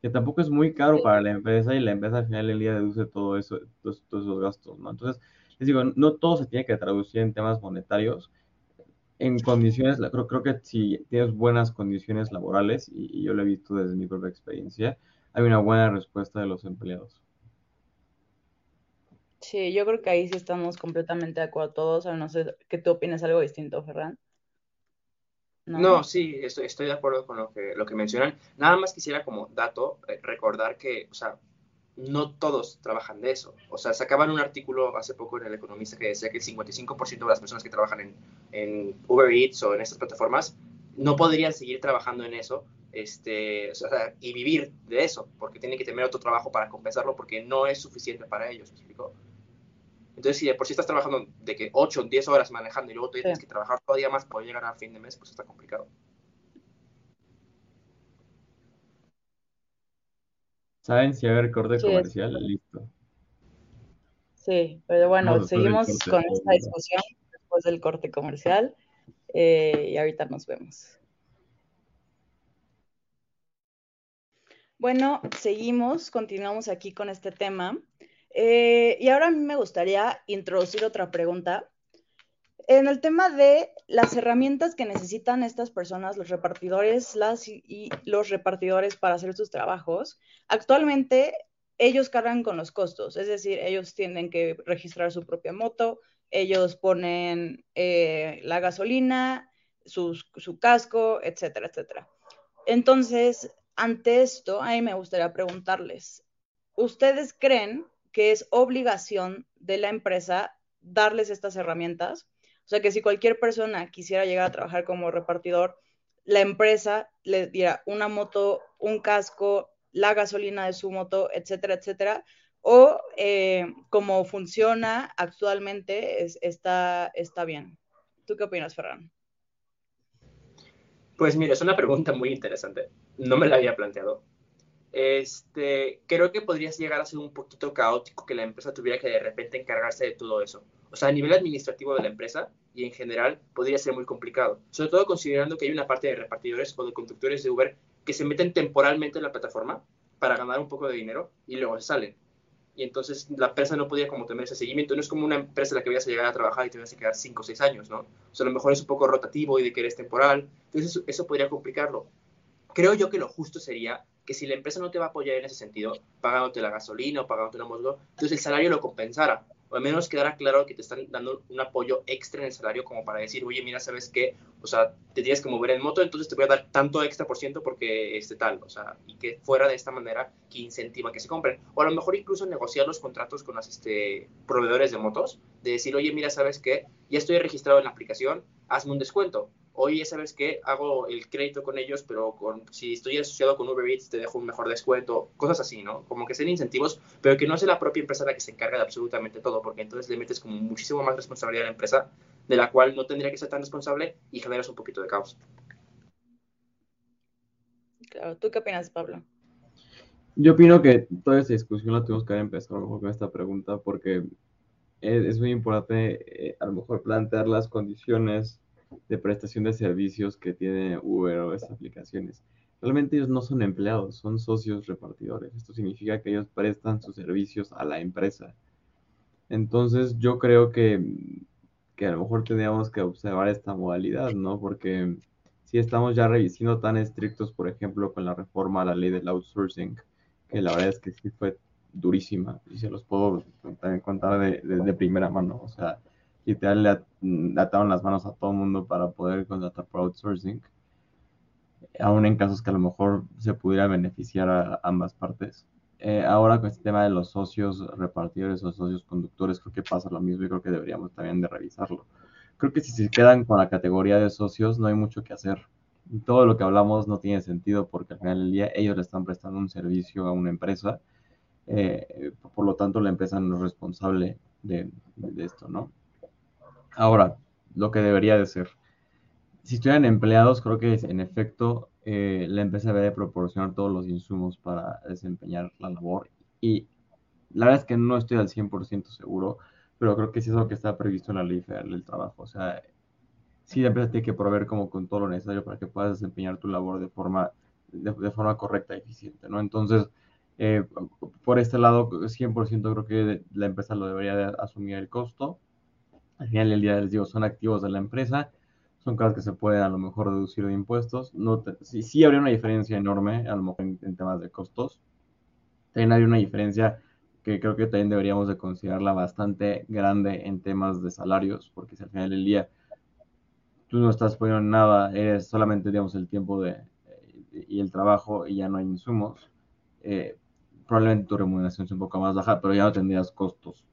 que tampoco es muy caro para la empresa y la empresa al final del día deduce todo eso, todos, esos gastos, ¿no? Entonces, les digo, no todo se tiene que traducir en temas monetarios. En condiciones, creo, creo que si tienes buenas condiciones laborales, y, yo lo he visto desde mi propia experiencia, hay una buena respuesta de los empleados. Sí, yo creo que ahí sí estamos completamente de acuerdo todos. O no sé que tú opinas algo distinto, Ferran. No, sí, estoy, de acuerdo con lo que, lo que mencionan. Nada más quisiera como dato eh, recordar que, o sea, no todos trabajan de eso. O sea, sacaban un artículo hace poco en El Economista que decía que el 55% de las personas que trabajan en, en, Uber Eats o en estas plataformas no podrían seguir trabajando en eso este, o sea, y vivir de eso, porque tienen que tener otro trabajo para compensarlo porque no es suficiente para ellos, ¿me explico? Entonces, si de por sí estás trabajando de que 8 o 10 horas manejando y luego tú tienes que trabajar todavía más para llegar al fin de mes, pues está complicado. ¿Saben si hay corte comercial? Listo. Sí, pero bueno, seguimos con esta discusión después del corte comercial eh, y ahorita nos vemos. Bueno, seguimos, continuamos aquí con este tema. Eh, y ahora a mí me gustaría introducir otra pregunta. En el tema de las herramientas que necesitan estas personas, los repartidores y los repartidores para hacer sus trabajos, actualmente ellos cargan con los costos, es decir, ellos tienen que registrar su propia moto, ellos ponen eh, la gasolina, su casco, etcétera, etcétera. Entonces, ante esto, a mí me gustaría preguntarles, ¿ustedes creen que es obligación de la empresa darles estas herramientas. O sea que si cualquier persona quisiera llegar a trabajar como repartidor, la empresa le diera una moto, un casco, la gasolina de su moto, etcétera, etcétera. O eh, como funciona actualmente está, está bien. ¿Tú qué opinas, Ferran? Pues mira, es una pregunta muy interesante. No me la había planteado este, creo que podría llegar a ser un poquito caótico que la empresa tuviera que de repente encargarse de todo eso. O sea, a nivel administrativo de la empresa y en general podría ser muy complicado, sobre todo considerando que hay una parte de repartidores o de conductores de Uber que se meten temporalmente en la plataforma para ganar un poco de dinero y luego se salen. Y entonces la empresa no podía como tener ese seguimiento. No es como una empresa en la que vayas a llegar a trabajar y te vas a quedar 5 o 6 años, ¿no? O sea, a lo mejor es un poco rotativo y de que eres temporal. Entonces eso podría complicarlo. Creo yo que lo justo sería que si la empresa no te va a apoyar en ese sentido, pagándote la gasolina o pagándote una moto, entonces el salario lo compensara. O al menos quedara claro que te están dando un apoyo extra en el salario como para decir, oye, mira, ¿sabes qué? O sea, te tienes que mover en moto, entonces te voy a dar tanto extra por ciento porque este tal, o sea, y que fuera de esta manera que incentiva que se compren. O a lo mejor incluso negociar los contratos con los este, proveedores de motos, de decir, oye, mira, ¿sabes qué? Ya estoy registrado en la aplicación, hazme un descuento oye, ¿sabes qué? Hago el crédito con ellos, pero con, si estoy asociado con Uber Eats te dejo un mejor descuento, cosas así, ¿no? Como que sean incentivos, pero que no sea la propia empresa la que se encarga de absolutamente todo, porque entonces le metes como muchísimo más responsabilidad a la empresa, de la cual no tendría que ser tan responsable y generas un poquito de caos. Claro, ¿tú qué opinas, Pablo? Yo opino que toda esta discusión la tenemos que haber empezado a lo mejor con esta pregunta porque es, muy importante eh, a lo mejor plantear las condiciones de prestación de servicios que tiene Uber o estas aplicaciones. Realmente ellos no son empleados, son socios repartidores. Esto significa que ellos prestan sus servicios a la empresa. Entonces yo creo que, que a lo mejor tendríamos que observar esta modalidad, ¿no? Porque si estamos ya revisando tan estrictos, por ejemplo, con la reforma a la ley del outsourcing, que la verdad es que sí fue durísima y se los puedo contar de, de primera mano. O sea, literal le, le ataron las manos a todo el mundo para poder contratar por outsourcing, aún en casos que a lo mejor se pudiera beneficiar a ambas partes. Eh, ahora con este tema de los socios repartidores o socios conductores, creo que pasa lo mismo y creo que deberíamos también de revisarlo. Creo que si se quedan con la categoría de socios no hay mucho que hacer. Todo lo que hablamos no tiene sentido porque al final del día ellos le están prestando un servicio a una empresa, eh, por lo tanto la empresa no es responsable de esto, ¿no? Ahora, lo que debería de ser. Si estuvieran empleados, creo que en efecto eh, la empresa debe proporcionar todos los insumos para desempeñar la labor. Y la verdad es que no estoy al 100% seguro, pero creo que sí es algo que está previsto en la ley federal del trabajo. O sea, sí la empresa tiene que proveer como con todo lo necesario para que puedas desempeñar tu labor de forma correcta y eficiente, ¿no? Entonces, eh, por este lado, 100% creo que la empresa lo debería de asumir el costo. Al final del día, les digo, son activos de la empresa, son cosas que se pueden a lo mejor reducir de impuestos. No sí, sí, habría una diferencia enorme, a lo mejor en, temas de costos. También hay una diferencia que creo que también deberíamos de considerarla bastante grande en temas de salarios, porque si al final del día tú no estás poniendo nada, es solamente, digamos, el tiempo de, y el trabajo y ya no hay insumos, eh, probablemente tu remuneración es un poco más baja, pero ya no tendrías costos,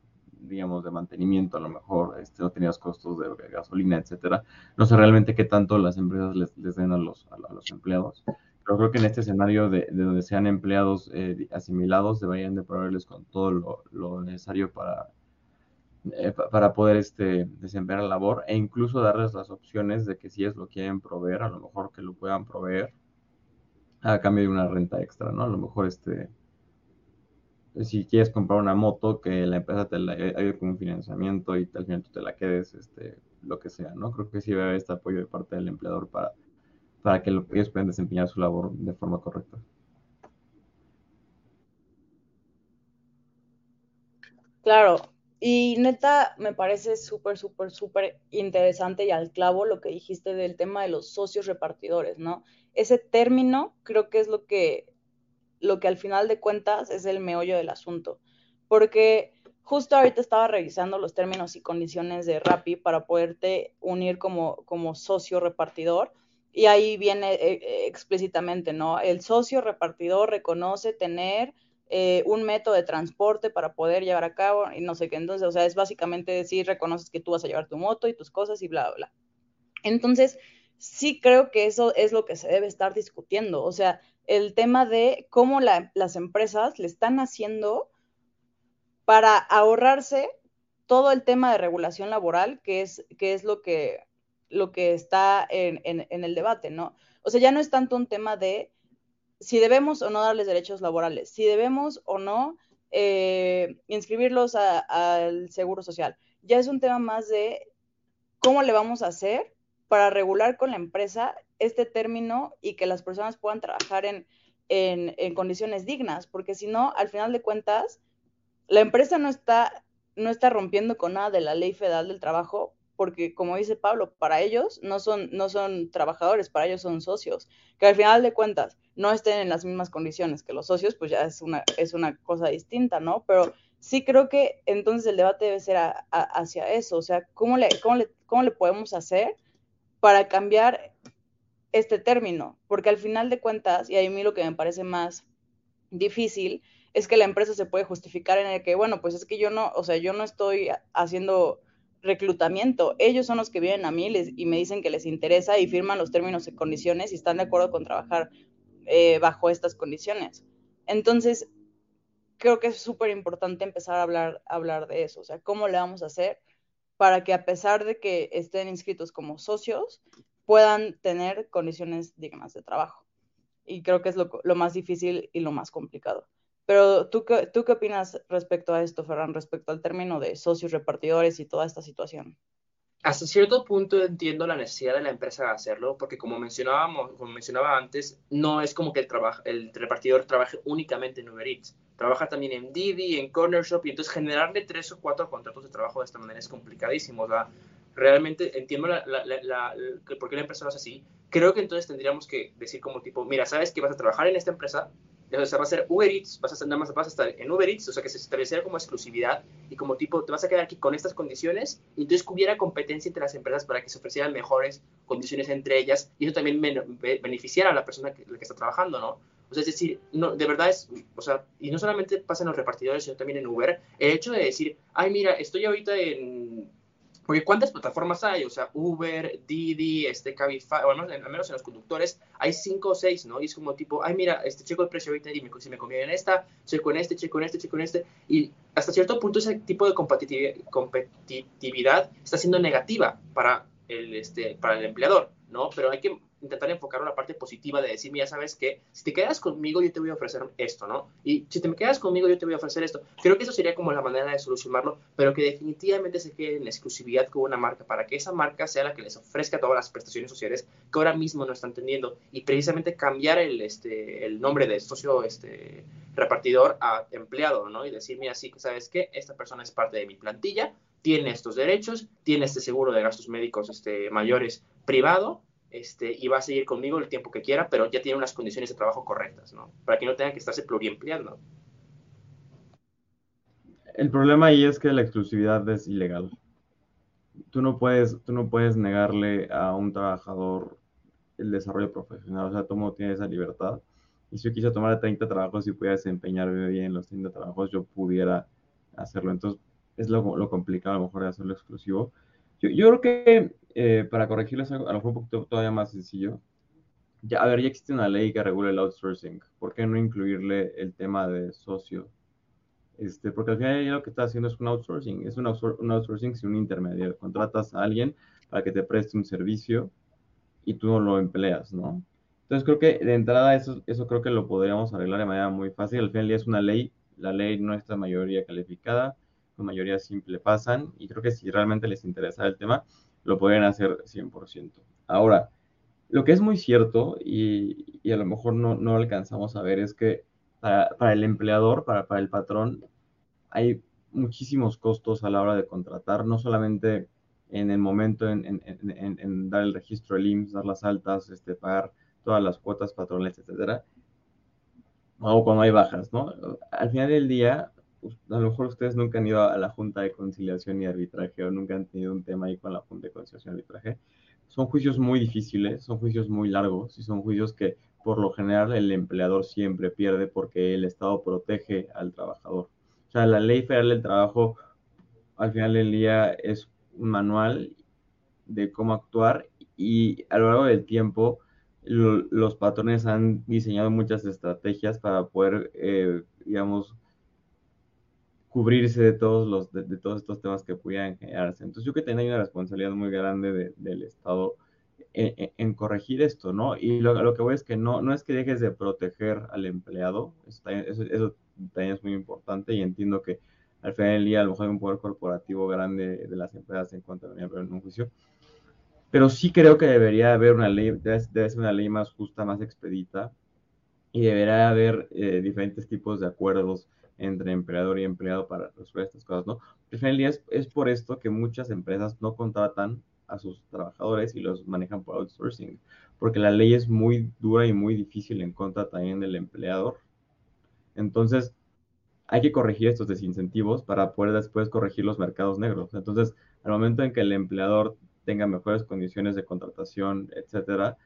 digamos, de mantenimiento, a lo mejor este, no tenías costos de, gasolina, etcétera. No sé realmente qué tanto las empresas les, les den a los, a, los empleados, pero creo que en este escenario de, donde sean empleados eh, asimilados, deberían de proveerles con todo lo, lo necesario para eh, para poder este, desempeñar la labor e incluso darles las opciones de que si es lo quieren proveer, a lo mejor que lo puedan proveer a cambio de una renta extra, ¿no? A lo mejor este, si quieres comprar una moto, que la empresa te la ayude con un financiamiento y al final tú te la quedes, este, lo que sea, ¿no? Creo que sí debe haber este apoyo de parte del empleador para, para que ellos puedan desempeñar su labor de forma correcta. Claro, y neta, me parece súper, súper, súper interesante y al clavo lo que dijiste del tema de los socios repartidores, ¿no? Ese término creo que es lo que, lo que al final de cuentas es el meollo del asunto. Porque justo ahorita estaba revisando los términos y condiciones de Rappi para poderte unir como, como socio repartidor. Y ahí viene eh, eh, explícitamente, ¿no? El socio repartidor reconoce tener eh, un método de transporte para poder llevar a cabo y no sé qué. Entonces, o sea, es básicamente decir, reconoces que tú vas a llevar tu moto y tus cosas y bla, bla, bla. Entonces, sí creo que eso es lo que se debe estar discutiendo. O sea, el tema de cómo las empresas le están haciendo para ahorrarse todo el tema de regulación laboral, que es, que es lo, que, lo que está en, en el debate, ¿no? O sea, ya no es tanto un tema de si debemos o no darles derechos laborales, si debemos o no eh, inscribirlos al Seguro Social. Ya es un tema más de cómo le vamos a hacer para regular con la empresa este término y que las personas puedan trabajar en, en condiciones dignas, porque si no, al final de cuentas, la empresa no está, no está rompiendo con nada de la ley federal del trabajo, porque como dice Pablo, para ellos no son, no son trabajadores, para ellos son socios, que al final de cuentas no estén en las mismas condiciones que los socios, pues ya es una, es una cosa distinta, ¿no? Pero sí creo que entonces el debate debe ser hacia eso, o sea, ¿cómo le, cómo, le, ¿cómo le podemos hacer para cambiar este término? Porque al final de cuentas, y a mí lo que me parece más difícil, es que la empresa se puede justificar en el que, bueno, pues es que yo no, o sea, yo no estoy haciendo reclutamiento. Ellos son los que vienen a mí y me dicen que les interesa y firman los términos y condiciones y están de acuerdo con trabajar eh, bajo estas condiciones. Entonces, creo que es súper importante empezar a hablar, hablar de eso. O sea, ¿cómo le vamos a hacer para que a pesar de que estén inscritos como socios, puedan tener condiciones dignas de trabajo? Y creo que es lo, más difícil y lo más complicado. Pero ¿tú qué, ¿tú qué opinas respecto a esto, Ferran, respecto al término de socios repartidores y toda esta situación? Hasta cierto punto entiendo la necesidad de la empresa de hacerlo, porque como mencionábamos, como mencionaba antes, no es como que el, el repartidor trabaje únicamente en Uber Eats. Trabaja también en Didi, en Corner Shop, y entonces generarle tres o cuatro contratos de trabajo de esta manera es complicadísimo. O sea, realmente entiendo la, la, la, por qué la empresa lo hace así. Creo que entonces tendríamos que decir como tipo, mira, sabes que vas a trabajar en esta empresa, o sea, va a ser Uber Eats, vas a, nada más vas a estar en Uber Eats, o sea, que se estableciera como exclusividad y como tipo, te vas a quedar aquí con estas condiciones y entonces hubiera competencia entre las empresas para que se ofrecieran mejores condiciones entre ellas y eso también beneficiara a la persona que, la que está trabajando, ¿no? O sea, es decir, no, de verdad es, o sea, y no solamente pasa en los repartidores, sino también en Uber, el hecho de decir, ay, mira, estoy ahorita en porque ¿cuántas plataformas hay? O sea, Uber, Didi, este Cabify, o al menos, al menos, en los conductores, hay cinco o seis, ¿no? Y es como tipo, ay, mira, este checo el precio ahorita y me, si me conviene en esta, checo en este, checo en este, checo en este. Y hasta cierto punto ese tipo de competitividad, está siendo negativa para el, este, para el empleador, ¿no? Pero hay que intentar enfocar la parte positiva de decir, mira, sabes que si te quedas conmigo, yo te voy a ofrecer esto, ¿no? Y si te me quedas conmigo, yo te voy a ofrecer esto. Creo que eso sería como la manera de solucionarlo, pero que definitivamente se quede en exclusividad con una marca para que esa marca sea la que les ofrezca todas las prestaciones sociales que ahora mismo no están teniendo y precisamente cambiar el, este, el nombre de socio este, repartidor a empleado, ¿no? Y decir, mira, sí, ¿sabes qué? Esta persona es parte de mi plantilla, tiene estos derechos, tiene este seguro de gastos médicos este, mayores privado, este, y va a seguir conmigo el tiempo que quiera, pero ya tiene unas condiciones de trabajo correctas, ¿no? Para que no tenga que estarse pluriempleando. El problema ahí es que la exclusividad es ilegal. Tú no puedes, tú no puedes negarle a un trabajador el desarrollo profesional, o sea, todo tiene esa libertad. Y si yo quise tomar 30 trabajos y pudiera desempeñarme bien en los 30 trabajos, yo pudiera hacerlo. Entonces, es lo, lo complicado a lo mejor de hacerlo exclusivo. Yo, yo creo que eh, para corregirles a lo mejor un poquito todavía más sencillo, ya, a ver, ya existe una ley que regula el outsourcing. ¿Por qué no incluirle el tema de socio? Este, porque al final lo que está haciendo es un outsourcing, es un, outsourcing sin un intermediario. Contratas a alguien para que te preste un servicio y tú no lo empleas, ¿no? Entonces creo que de entrada eso, eso creo que lo podríamos arreglar de manera muy fácil. Al final es una ley, la ley no está mayoría calificada, la mayoría simple pasan y creo que si realmente les interesa el tema, lo pueden hacer 100%. Ahora, lo que es muy cierto y, y a lo mejor no, no, alcanzamos a ver es que para, para el empleador, para, para, el patrón, hay muchísimos costos a la hora de contratar, no solamente en el momento en, en, dar el registro del IMSS, dar las altas, este, pagar todas las cuotas patronales, etcétera, o cuando hay bajas, ¿no? Al final del día, a lo mejor ustedes nunca han ido a la Junta de Conciliación y Arbitraje o nunca han tenido un tema ahí con la Junta de Conciliación y Arbitraje. Son juicios muy difíciles, son juicios muy largos y son juicios que por lo general el empleador siempre pierde porque el Estado protege al trabajador. O sea, la ley federal del trabajo al final del día es un manual de cómo actuar y a lo largo del tiempo los patrones han diseñado muchas estrategias para poder, eh, digamos, cubrirse de todos, los, de, todos estos temas que pudieran generarse. Entonces yo creo que también hay una responsabilidad muy grande del Estado en, corregir esto, ¿no? Y lo, lo, que voy es que no, no es que dejes de proteger al empleado, eso, eso, también es muy importante y entiendo que al final del día a lo mejor hay un poder corporativo grande de las empresas en cuanto a venir en un juicio, pero sí creo que debería haber una ley, debe, ser una ley más justa, más expedita, y debería haber eh, diferentes tipos de acuerdos entre empleador y empleado para resolver estas cosas, ¿no? Al es, es por esto que muchas empresas no contratan a sus trabajadores y los manejan por outsourcing, porque la ley es muy dura y muy difícil en contra también del empleador. Entonces, hay que corregir estos desincentivos para poder después corregir los mercados negros. Entonces, al momento en que el empleador tenga mejores condiciones de contratación, etcétera,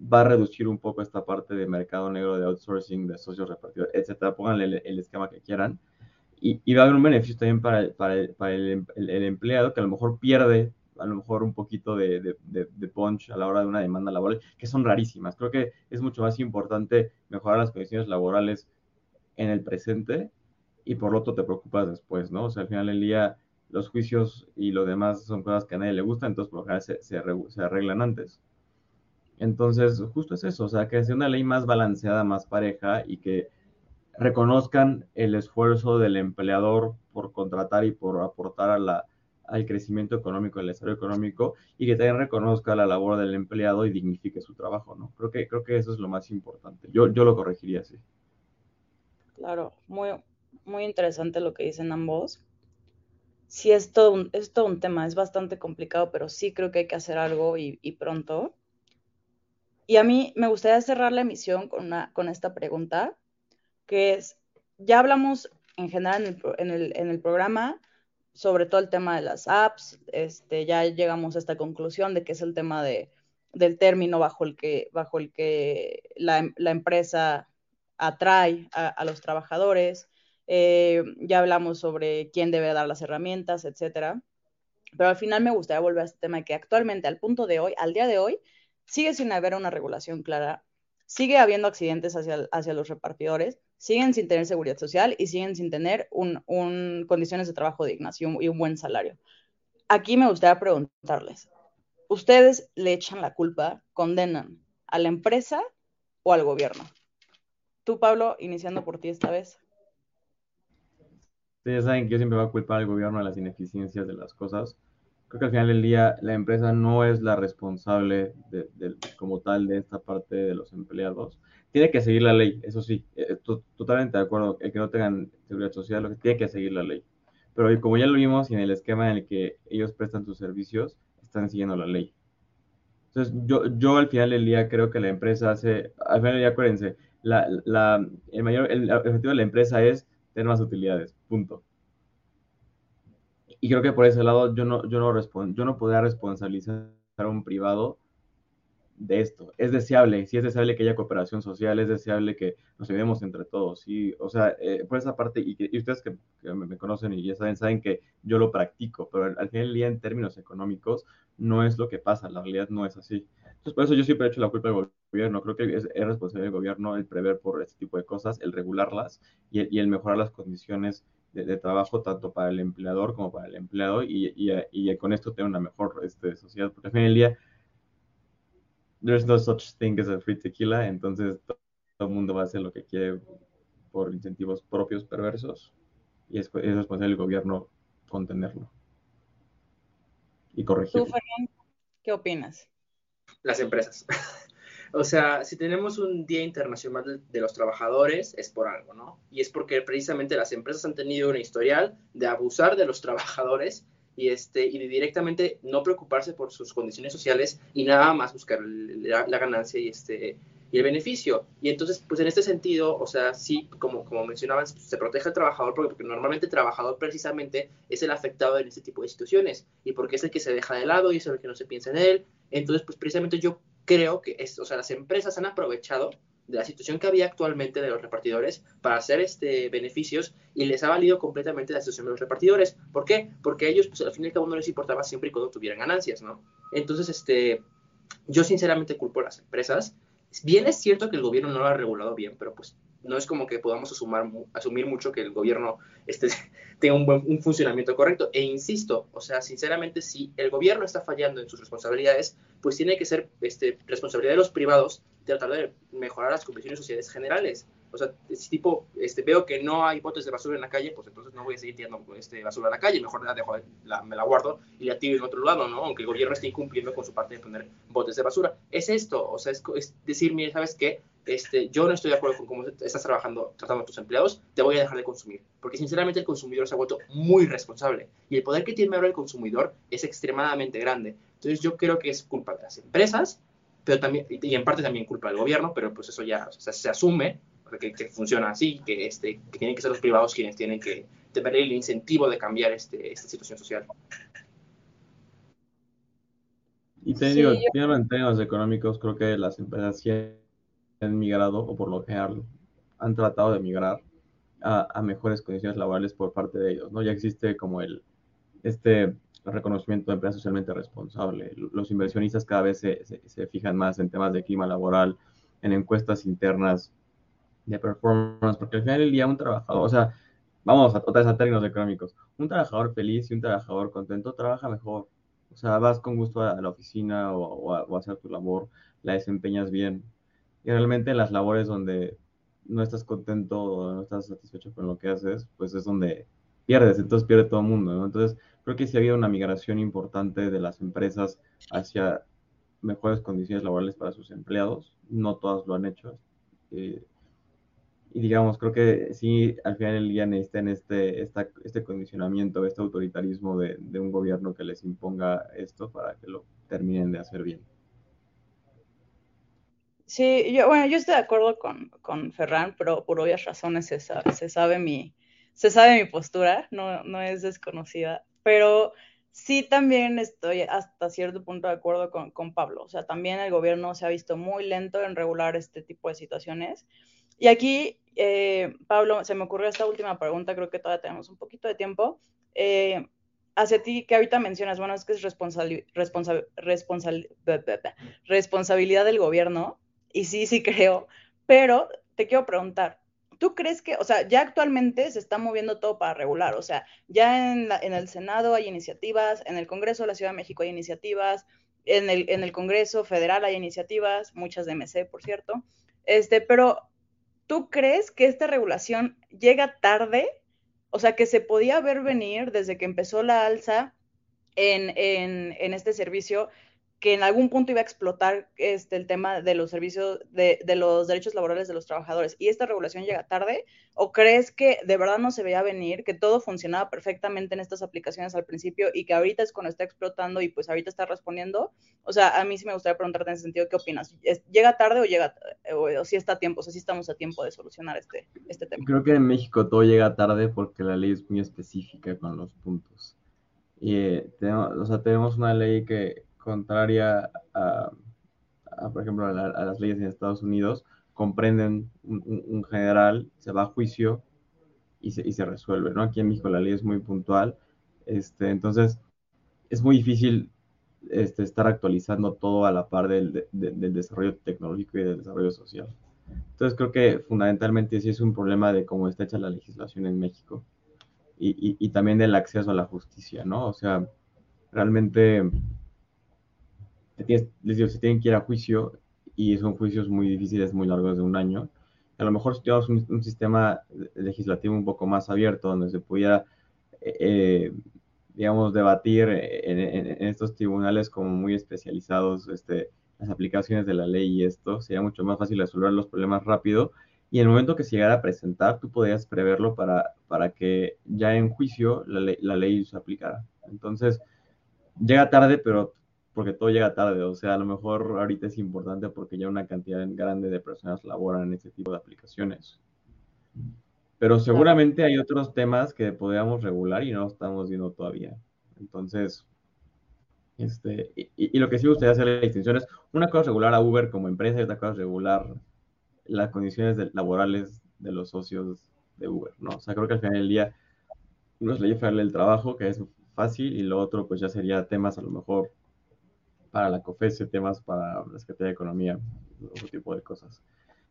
va a reducir un poco esta parte de mercado negro de outsourcing, de socios repartidos, etcétera. Pónganle el, esquema que quieran. Y, y, va a haber un beneficio también para, para, el, para el, el, empleado que a lo mejor pierde a lo mejor un poquito de, de, de, punch a la hora de una demanda laboral, que son rarísimas. Creo que es mucho más importante mejorar las condiciones laborales en el presente y por lo otro te preocupas después, ¿no? O sea, al final del día los juicios y lo demás son cosas que a nadie le gustan, entonces por lo general se, se, se arreglan antes. Entonces, justo es eso, o sea, que sea una ley más balanceada, más pareja y que reconozcan el esfuerzo del empleador por contratar y por aportar a la, al crecimiento económico, al desarrollo económico, y que también reconozca la labor del empleado y dignifique su trabajo, ¿no? Creo que, creo que eso es lo más importante. Yo, yo lo corregiría así. Claro, muy, muy interesante lo que dicen ambos. Sí, es todo, un, es todo un tema, es bastante complicado, pero sí creo que hay que hacer algo y, y pronto. Y a mí me gustaría cerrar la emisión con, una, con esta pregunta, que es, ya hablamos en general en el, en el, en el programa sobre todo el tema de las apps, este, ya llegamos a esta conclusión de que es el tema de, del término bajo el que, bajo el que la, la empresa atrae a, los trabajadores, eh, ya hablamos sobre quién debe dar las herramientas, etcétera. Pero al final me gustaría volver a este tema que actualmente, al punto de hoy, al día de hoy, sigue sin haber una regulación clara, sigue habiendo accidentes hacia, hacia los repartidores, siguen sin tener seguridad social y siguen sin tener un, un condiciones de trabajo dignas y un, buen salario. Aquí me gustaría preguntarles, ustedes le echan la culpa, condenan a la empresa o al gobierno. Tú, Pablo, iniciando por ti esta vez. Ustedes saben que yo siempre voy a culpar al gobierno de las ineficiencias de las cosas. Creo que al final del día la empresa no es la responsable de, como tal de esta parte de los empleados. Tiene que seguir la ley, eso sí, eh, totalmente de acuerdo. El que no tengan seguridad social, lo que tiene que seguir la ley. Pero como ya lo vimos en el esquema en el que ellos prestan sus servicios, están siguiendo la ley. Entonces, yo, yo al final del día creo que la empresa hace, al final del día, acuérdense, la, la, el mayor, el objetivo de la empresa es tener más utilidades, punto. Y creo que por ese lado yo no, yo no, yo no podría responsabilizar a un privado de esto. Es deseable, sí es deseable que haya cooperación social, es deseable que nos ayudemos entre todos, ¿sí? O sea, eh, por esa parte, y, y ustedes que, me, conocen y ya saben, saben que yo lo practico, pero al, final del día en términos económicos no es lo que pasa, la realidad no es así. Entonces, por eso yo siempre he hecho la culpa del gobierno, creo que es, responsabilidad del gobierno el prever por este tipo de cosas, el regularlas y, el mejorar las condiciones de, trabajo tanto para el empleador como para el empleado y, y, con esto tener una mejor este, sociedad, porque al final del día there's no such thing as a free tequila, entonces todo el mundo va a hacer lo que quiere por incentivos propios perversos y es, es responsable del gobierno contenerlo y corregirlo. ¿Tú, Fernando, qué opinas? Las empresas. [laughs] o sea, si tenemos un Día Internacional de los Trabajadores, es por algo, ¿no? Y es porque precisamente las empresas han tenido un historial de abusar de los [laughs] trabajadores y, este, y directamente no preocuparse por sus condiciones sociales y nada más buscar la, ganancia y, este, y el beneficio. Y entonces, pues en este sentido, o sea, sí, como, como mencionaban, se protege al trabajador porque, porque, normalmente el trabajador precisamente es el afectado en este tipo de situaciones y porque es el que se deja de lado y es el que no se piensa en él. Entonces, pues precisamente yo creo que, es, o sea, las empresas han aprovechado de la situación que había actualmente de los repartidores para hacer este beneficios y les ha valido completamente la situación de los repartidores. ¿Por qué? Porque a ellos, pues al fin y al cabo, no les importaba siempre y cuando tuvieran ganancias, ¿no? Entonces, este, yo sinceramente culpo a las empresas. Bien es cierto que el gobierno no lo ha regulado bien, pero pues no es como que podamos asumar, asumir mucho que el gobierno este, [laughs] tenga un, buen, un funcionamiento correcto. E insisto, o sea, sinceramente, si el gobierno está fallando en sus responsabilidades, pues tiene que ser este, responsabilidad de los privados tratar de mejorar las condiciones sociales generales. O sea, si tipo, este, veo que no hay botes de basura en la calle, pues entonces no voy a seguir tirando este, basura en la calle, mejor la dejo, la, me la guardo y la tiro en otro lado, ¿no? Aunque el gobierno esté incumpliendo con su parte de poner botes de basura. Es esto, o sea, es, es decir, mire, ¿sabes qué? Este, yo no estoy de acuerdo con cómo estás trabajando, tratando a tus empleados, te voy a dejar de consumir. Porque sinceramente el consumidor se ha vuelto muy responsable y el poder que tiene ahora el consumidor es extremadamente grande. Entonces yo creo que es culpa de las empresas, pero también, y en parte también culpa del gobierno, pero pues eso ya se asume que, que, funciona así, que, este, que tienen que ser los privados quienes tienen que tener el incentivo de cambiar este, esta situación social. Y te digo, en términos económicos, creo que las empresas sí han migrado, o por lo general han tratado de migrar a, a, mejores condiciones laborales por parte de ellos, ¿no? Ya existe como el, este reconocimiento de empresa socialmente responsable. Los inversionistas cada vez se, se, fijan más en temas de clima laboral, en encuestas internas de performance, porque al final del día un trabajador, o sea, vamos a, otra vez a términos económicos, un trabajador feliz y un trabajador contento trabaja mejor. O sea, vas con gusto a la oficina o, a, hacer tu labor, la desempeñas bien. Y realmente en las labores donde no estás contento o no estás satisfecho con lo que haces, pues es donde pierdes, entonces pierde todo el mundo. Entonces, creo que sí ha habido una migración importante de las empresas hacia mejores condiciones laborales para sus empleados. No todas lo han hecho. Eh, y digamos, creo que sí, al final del día necesitan este, esta, este condicionamiento, este autoritarismo de, de, un gobierno que les imponga esto para que lo terminen de hacer bien. Sí, yo, bueno, yo estoy de acuerdo con, con Ferran, pero por obvias razones se sabe, se sabe mi, se sabe mi postura, no, no es desconocida, pero sí también estoy hasta cierto punto de acuerdo con, con, Pablo. O sea, también el gobierno se ha visto muy lento en regular este tipo de situaciones. Y aquí, eh, Pablo, se me ocurrió esta última pregunta, creo que todavía tenemos un poquito de tiempo. Eh, hacia ti, que ahorita mencionas, bueno, es que es responsabilidad responsabilidad del gobierno, y sí, sí creo, pero te quiero preguntar, ¿Tú crees que, o sea, ya actualmente se está moviendo todo para regular? O sea, ya en, el Senado hay iniciativas, en el Congreso de la Ciudad de México hay iniciativas, en el, en el Congreso Federal hay iniciativas, muchas de MC, por cierto, este, pero ¿tú crees que esta regulación llega tarde? O sea, que se podía ver venir desde que empezó la alza en, en, en este servicio que en algún punto iba a explotar este, el tema de los servicios, de, de, los derechos laborales de los trabajadores y esta regulación llega tarde? ¿O crees que de verdad no se veía venir, que todo funcionaba perfectamente en estas aplicaciones al principio y que ahorita es cuando está explotando y pues ahorita está respondiendo? O sea, a mí sí me gustaría preguntarte en ese sentido, ¿qué opinas? ¿Llega tarde o llega, o, o si está a tiempo, o sea, si estamos a tiempo de solucionar este, este tema? Creo que en México todo llega tarde porque la ley es muy específica con los puntos. Y eh, tenemos, o sea, tenemos una ley que contraria a, por ejemplo, a, la, a, las leyes en Estados Unidos, comprenden un, general, se va a juicio y se, y se, resuelve, ¿no? Aquí en México la ley es muy puntual, este, entonces es muy difícil este, estar actualizando todo a la par del, de, del desarrollo tecnológico y del desarrollo social. Entonces creo que fundamentalmente sí es un problema de cómo está hecha la legislación en México y, y, y también del acceso a la justicia, ¿no? O sea, realmente tienes, les digo, se tienen que ir a juicio y son juicios muy difíciles, muy largos de un año. A lo mejor si tuviéramos un, sistema legislativo un poco más abierto, donde se pudiera, eh, digamos, debatir en, estos tribunales como muy especializados, este, las aplicaciones de la ley y esto, sería mucho más fácil resolver los problemas rápido. Y en el momento que se llegara a presentar, tú podías preverlo para, para que ya en juicio la ley, la ley se aplicara. Entonces, llega tarde, pero porque todo llega tarde, o sea, a lo mejor ahorita es importante porque ya una cantidad grande de personas laboran en ese tipo de aplicaciones. Pero seguramente hay otros temas que podríamos regular y no estamos viendo todavía. Entonces, este, y, y, lo que sí gustaría hacer la distinción es, una cosa es regular a Uber como empresa y otra cosa es regular las condiciones de, laborales de los socios de Uber, ¿no? O sea, creo que al final del día, uno es ley federal del trabajo, que es fácil, y lo otro, pues ya sería temas a lo mejor para la COFESE, temas para la Secretaría de Economía, otro tipo de cosas.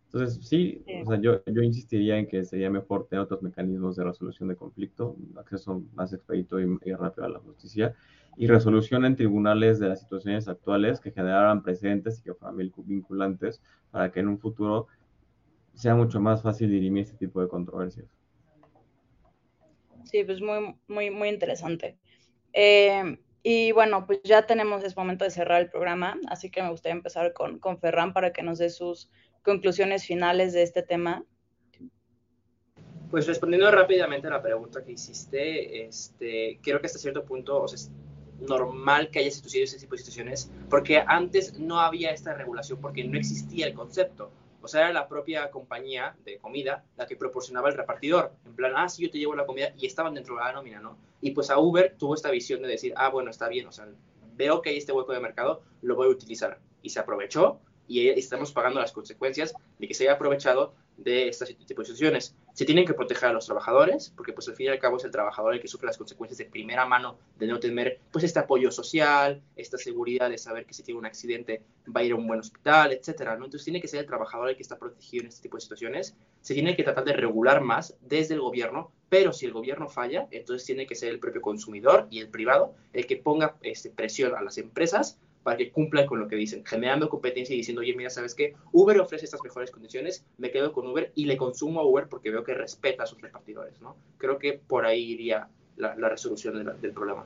Entonces, sí, o sea, yo, yo insistiría en que sería mejor tener otros mecanismos de resolución de conflicto, acceso más expedito y, y rápido a la justicia, y resolución en tribunales de las situaciones actuales que generaran precedentes y que fueran vinculantes para que en un futuro sea mucho más fácil dirimir este tipo de controversias. Sí, pues muy, muy, muy interesante. Eh, y bueno, pues ya tenemos, es momento de cerrar el programa, así que me gustaría empezar con, con Ferran para que nos dé sus conclusiones finales de este tema. Pues respondiendo rápidamente a la pregunta que hiciste, este, creo que hasta cierto punto es normal que haya tipo de situaciones, porque antes no había esta regulación porque no existía el concepto. O sea, era la propia compañía de comida la que proporcionaba el repartidor. En plan, ah, sí, yo te llevo la comida y estaban dentro de la nómina, ¿no? Y pues a Uber tuvo esta visión de decir, ah, bueno, está bien, o sea, veo que hay este hueco de mercado, lo voy a utilizar. Y se aprovechó y estamos pagando las consecuencias de que se haya aprovechado de estas tipo de situaciones. Se tienen que proteger a los trabajadores, porque pues al fin y al cabo es el trabajador el que sufre las consecuencias de primera mano de no tener pues este apoyo social, esta seguridad de saber que si tiene un accidente va a ir a un buen hospital, etcétera, ¿no? Entonces tiene que ser el trabajador el que está protegido en este tipo de situaciones. Se tiene que tratar de regular más desde el gobierno, pero si el gobierno falla, entonces tiene que ser el propio consumidor y el privado el que ponga este, presión a las empresas para que cumplan con lo que dicen, generando competencia y diciendo, oye, mira, ¿sabes qué? Uber ofrece estas mejores condiciones, me quedo con Uber y le consumo a Uber porque veo que respeta a sus repartidores, ¿no? Creo que por ahí iría la, resolución del problema.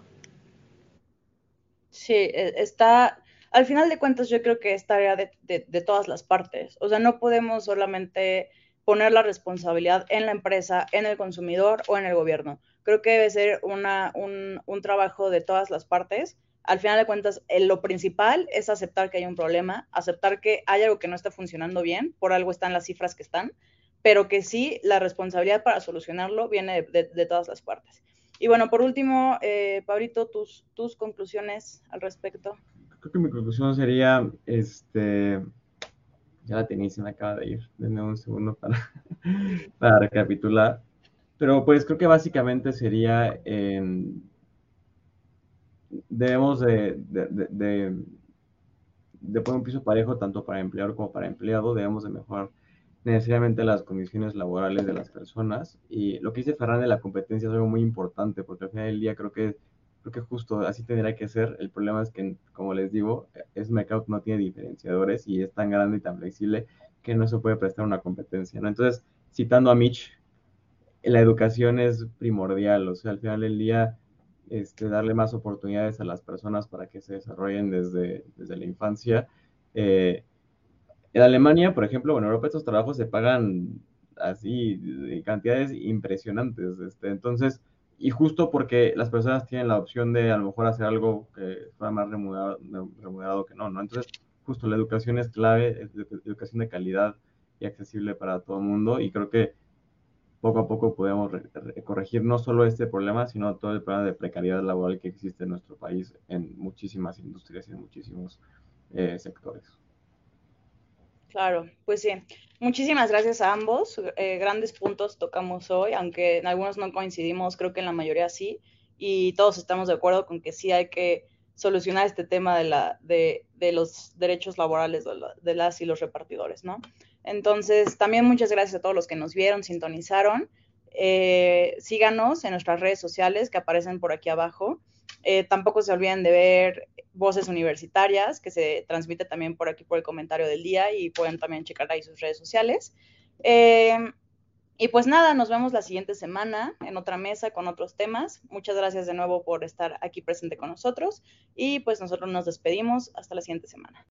Sí, e, está, al final de cuentas yo creo que es tarea de, de, de todas las partes, o sea, no podemos solamente poner la responsabilidad en la empresa, en el consumidor o en el gobierno. Creo que debe ser una, un, un trabajo de todas las partes al final de cuentas, eh, lo principal es aceptar que hay un problema, aceptar que hay algo que no está funcionando bien, por algo están las cifras que están, pero que sí, la responsabilidad para solucionarlo viene de, todas las partes. Y bueno, por último, eh, tus, tus conclusiones al respecto. Creo que mi conclusión sería, este, ya la tenía y se me acaba de ir, denme un segundo para, [laughs] para recapitular, pero pues creo que básicamente sería... Eh, debemos de, de, de, de, poner un piso parejo tanto para empleador como para empleado, debemos de mejorar necesariamente las condiciones laborales de las personas. Y lo que dice Ferran de la competencia es algo muy importante, porque al final del día creo que, creo que justo así tendría que ser. El problema es que, como les digo, es mercado que no tiene diferenciadores y es tan grande y tan flexible que no se puede prestar una competencia, ¿no? Entonces, citando a Mitch, la educación es primordial, o sea, al final del día, este, darle más oportunidades a las personas para que se desarrollen desde, desde la infancia. Eh, en Alemania, por ejemplo, en Europa estos trabajos se pagan así, de cantidades impresionantes, este, entonces, y justo porque las personas tienen la opción de a lo mejor hacer algo que fuera más remunerado, remunerado que no, ¿no? Entonces, justo la educación es clave, educación de calidad y accesible para todo el mundo, y creo que poco a poco podemos corregir no solo este problema, sino todo el problema de precariedad laboral que existe en nuestro país en muchísimas industrias y en muchísimos eh, sectores. Claro, pues sí. Muchísimas gracias a ambos. Eh, grandes puntos tocamos hoy, aunque en algunos no coincidimos, creo que en la mayoría sí. Y todos estamos de acuerdo con que sí hay que solucionar este tema de, la, de, de los derechos laborales de, de, las y los repartidores, ¿no? Entonces, también muchas gracias a todos los que nos vieron, sintonizaron. Eh, síganos en nuestras redes sociales que aparecen por aquí abajo. Eh, tampoco se olviden de ver Voces Universitarias, que se transmite también por aquí por el comentario del día y pueden también checar ahí sus redes sociales. Eh, y pues nada, nos vemos la siguiente semana en otra mesa con otros temas. Muchas gracias de nuevo por estar aquí presente con nosotros y pues nosotros nos despedimos hasta la siguiente semana.